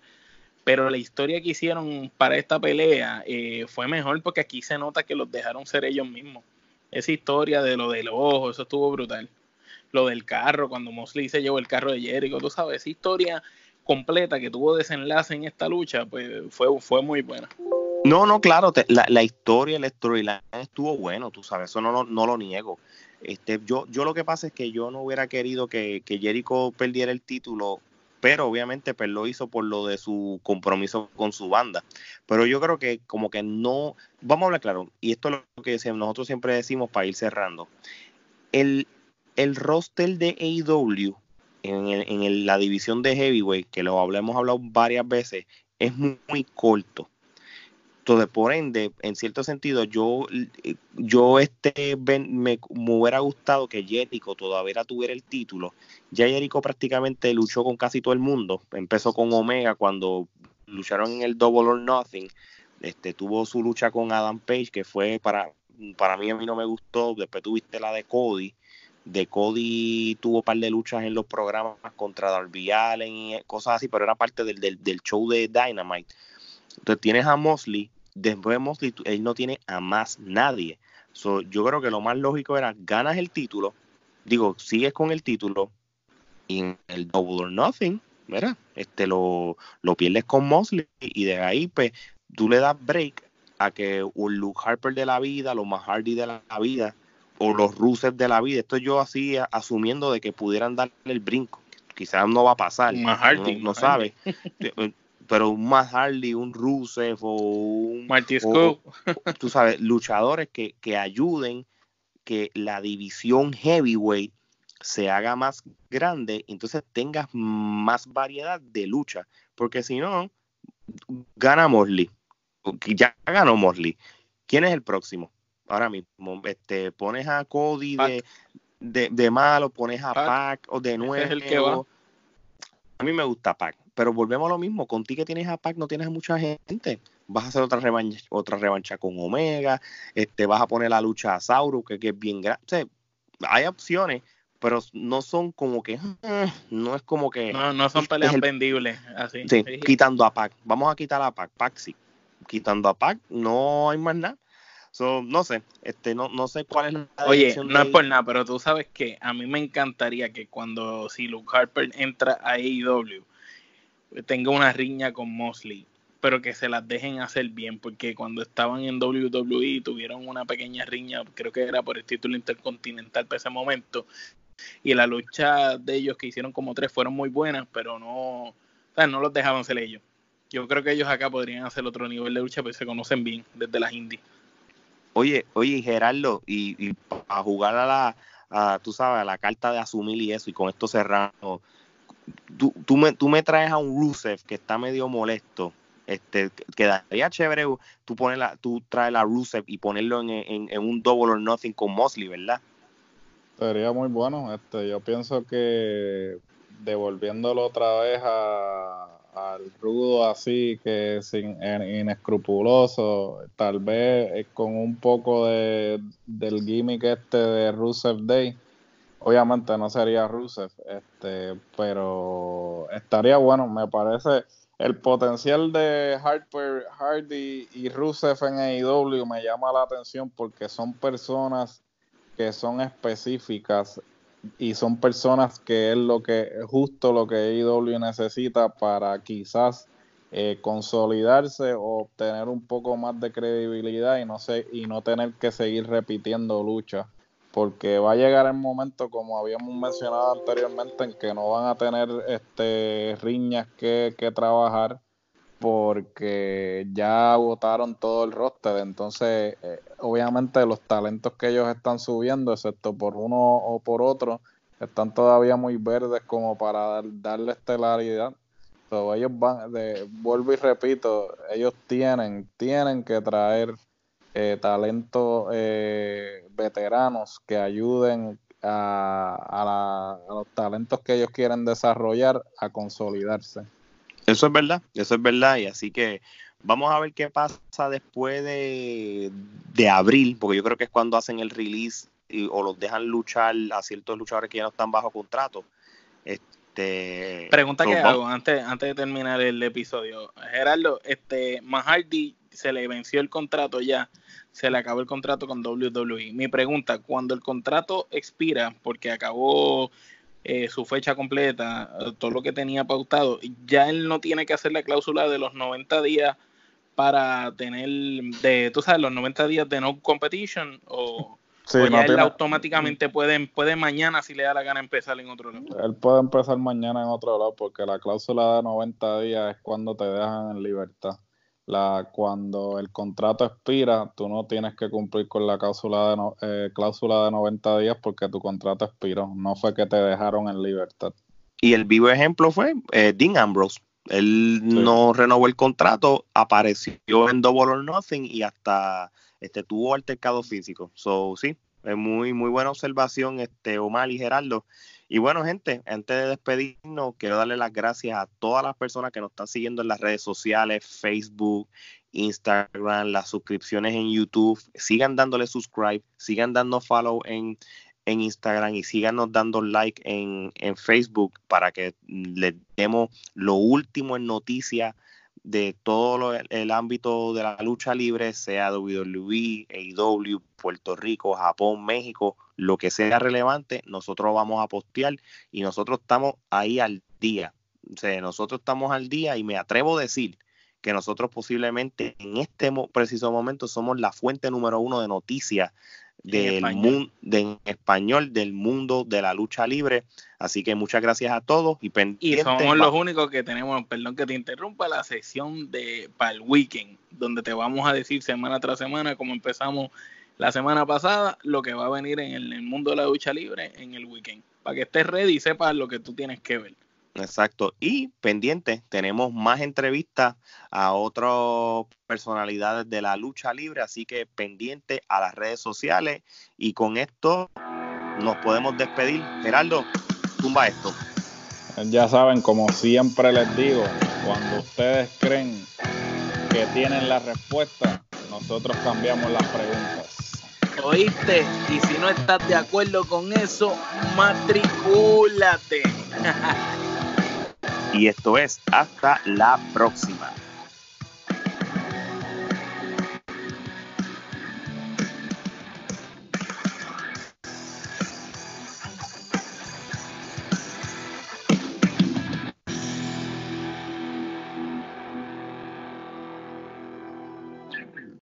Pero la historia que hicieron para esta pelea eh, fue mejor porque aquí se nota que los dejaron ser ellos mismos. Esa historia de lo del ojo, eso estuvo brutal. Lo del carro, cuando Mosley se llevó el carro de Jericho, tú sabes, esa historia completa que tuvo desenlace en esta lucha, pues fue, fue muy buena. No, no, claro, la, la, historia, el storyline estuvo bueno, tú sabes, eso no, no lo niego. Este, yo, yo lo que pasa es que yo no hubiera querido que, que Jericho perdiera el título, pero obviamente pues, lo hizo por lo de su compromiso con su banda. Pero yo creo que como que no, vamos a hablar claro, y esto es lo que nosotros siempre decimos para ir cerrando. El, el roster de AEW en, en la división de Heavyweight, que lo hemos hablado varias veces, es muy corto. Entonces, por ende, en cierto sentido, yo, yo este, me, hubiera gustado que Jericho todavía tuviera el título. Ya Jericho prácticamente luchó con casi todo el mundo. Empezó con Omega cuando lucharon en el Double or Nothing. Este, tuvo su lucha con Adam Page, que fue para, para mí, a mí no me gustó. Después tuviste la de Cody. De Cody tuvo un par de luchas en los programas contra Darby Allen y cosas así, pero era parte del, del, del show de Dynamite. Entonces tienes a Mosley, después de Mosley, él no tiene a más nadie. yo creo que lo más lógico era, ganas el título, digo, sigues con el título, y en el Double or Nothing, mira, este lo, lo pierdes con Mosley, y de ahí, pues, tú le das break a que un Luke Harper de la vida, los más Hardy de la vida, o los Rusev de la vida, esto yo así asumiendo de que pudieran darle el brinco, quizás no va a pasar, Hardy, no, sabe, pero un más Hardy, un Rusev o un Marty tú sabes, luchadores que, que ayuden que la división heavyweight se haga más grande, entonces tengas más variedad de lucha, porque si no, gana Mosley, ya ganó Mosley. ¿Quién es el próximo? Ahora mismo, este, pones a Cody de, de, malo, pones a Pac, o de nuevo. A mí me gusta Pac, pero volvemos a lo mismo. Contigo que tienes a Pac, no tienes a mucha gente. Vas a hacer otra revancha, otra revancha con Omega, este, vas a poner la lucha a Sauro, que, es bien grande. hay opciones, pero no son como que, no es como que... No, no son peleas vendibles, así. Sí, quitando a Pac. Vamos a quitar a Pac, Pac sí. Quitando a Pac, no hay más nada. So, no sé, este, no, no sé cuál es la Oye, no es por nada, pero tú sabes que a mí me encantaría que cuando si Luke Harper entra a AEW tenga una riña con Mosley, pero que se las dejen hacer bien, porque cuando estaban en WWE tuvieron una pequeña riña, creo que era por el título intercontinental para ese momento, y la lucha de ellos que hicieron como tres fueron muy buenas, pero no, o sea, no los dejaban ser ellos. Yo creo que ellos acá podrían hacer otro nivel de lucha, pero se conocen bien desde las indies. Oye, oye, Gerardo, y, y a jugar a la, tú sabes, a la carta de asumir y eso, y con esto cerrando, tú, tú, me, tú me traes a un Rusev que está medio molesto, este, quedaría chévere, tú, pones la, tú traes a Rusev y ponerlo en, en, un double or nothing con Mosley, ¿verdad? Sería muy bueno, este, yo pienso que devolviéndolo otra vez a, al rudo así, que sin inescrupuloso, tal vez con un poco de, del gimmick este de Rusev Day. Obviamente no sería Rusev, este, pero estaría bueno, me parece el potencial de Harper, Hardy y Rusev en AEW me llama la atención porque son personas que son específicas y son personas que es lo que justo lo que AEW necesita para quizás eh, consolidarse o obtener un poco más de credibilidad y no sé y no tener que seguir repitiendo luchas porque va a llegar el momento como habíamos mencionado anteriormente en que no van a tener este riñas que, que trabajar porque ya votaron todo el roster. Entonces, eh, obviamente los talentos que ellos están subiendo, excepto por uno o por otro, están todavía muy verdes como para darle estelaridad. So, ellos van, de, vuelvo y repito, ellos tienen, tienen que traer eh, talentos eh, veteranos que ayuden a, a los talentos que ellos quieren desarrollar a consolidarse. Eso es verdad, eso es verdad. Y así que vamos a ver qué pasa después de, abril, porque yo creo que es cuando hacen el release o los dejan luchar a ciertos luchadores que ya no están bajo contrato. Este, Pregunta que hago antes, antes de terminar el episodio. Gerardo, este, Mahardy se le venció el contrato ya, se le acabó el contrato con WWE. Mi pregunta, cuando el contrato expira, porque acabó eh, su fecha completa, todo lo que tenía pautado, ya él no tiene que hacer la cláusula de los 90 días para tener, de, tú sabes, los 90 días de no competition o, ya él automáticamente puede, puede mañana si le da la gana empezar en otro lado. Él puede empezar mañana en otro lado porque la cláusula de 90 días es cuando te dejan en libertad la cuando el contrato expira, tú no tienes que cumplir con la cláusula de, no, eh, cláusula de 90 días porque tu contrato expiró, no fue que te dejaron en libertad. Y el vivo ejemplo fue eh, Dean Ambrose. Él no renovó el contrato, apareció en Double or Nothing y hasta este, tuvo altercado físico. So, sí, es muy, muy buena observación, este, Omar y Gerardo. Y bueno, gente, antes de despedirnos, quiero darle las gracias a todas las personas que nos están siguiendo en las redes sociales, Facebook, Instagram, las suscripciones en YouTube. Sigan dándole subscribe, sigan dando follow en, en Instagram y síganos dando like en, en Facebook para que les demos lo último en noticias de todo el ámbito de la lucha libre, sea WWE, AEW, Puerto Rico, Japón, México, lo que sea relevante, nosotros vamos a postear y nosotros estamos ahí al día. O sea, nosotros estamos al día y me atrevo a decir que nosotros posiblemente en este preciso momento somos la fuente número uno de noticias del mundo de, español del mundo de la lucha libre. Así que muchas gracias a todos y Y somos los únicos que tenemos, perdón que te interrumpa, la sesión de para el weekend, donde te vamos a decir semana tras semana, como empezamos la semana pasada, lo que va a venir en el, mundo de la lucha libre en el weekend. Para que estés ready y sepas lo que tú tienes que ver. Exacto. Y pendiente, tenemos más entrevistas a otras personalidades de la lucha libre, así que pendiente a las redes sociales. Y con esto nos podemos despedir. Geraldo, tumba esto. Ya saben, como siempre les digo, cuando ustedes creen que tienen la respuesta, nosotros cambiamos las preguntas. ¿Oíste? Y si no estás de acuerdo con eso, matricúlate. Y esto es hasta la próxima.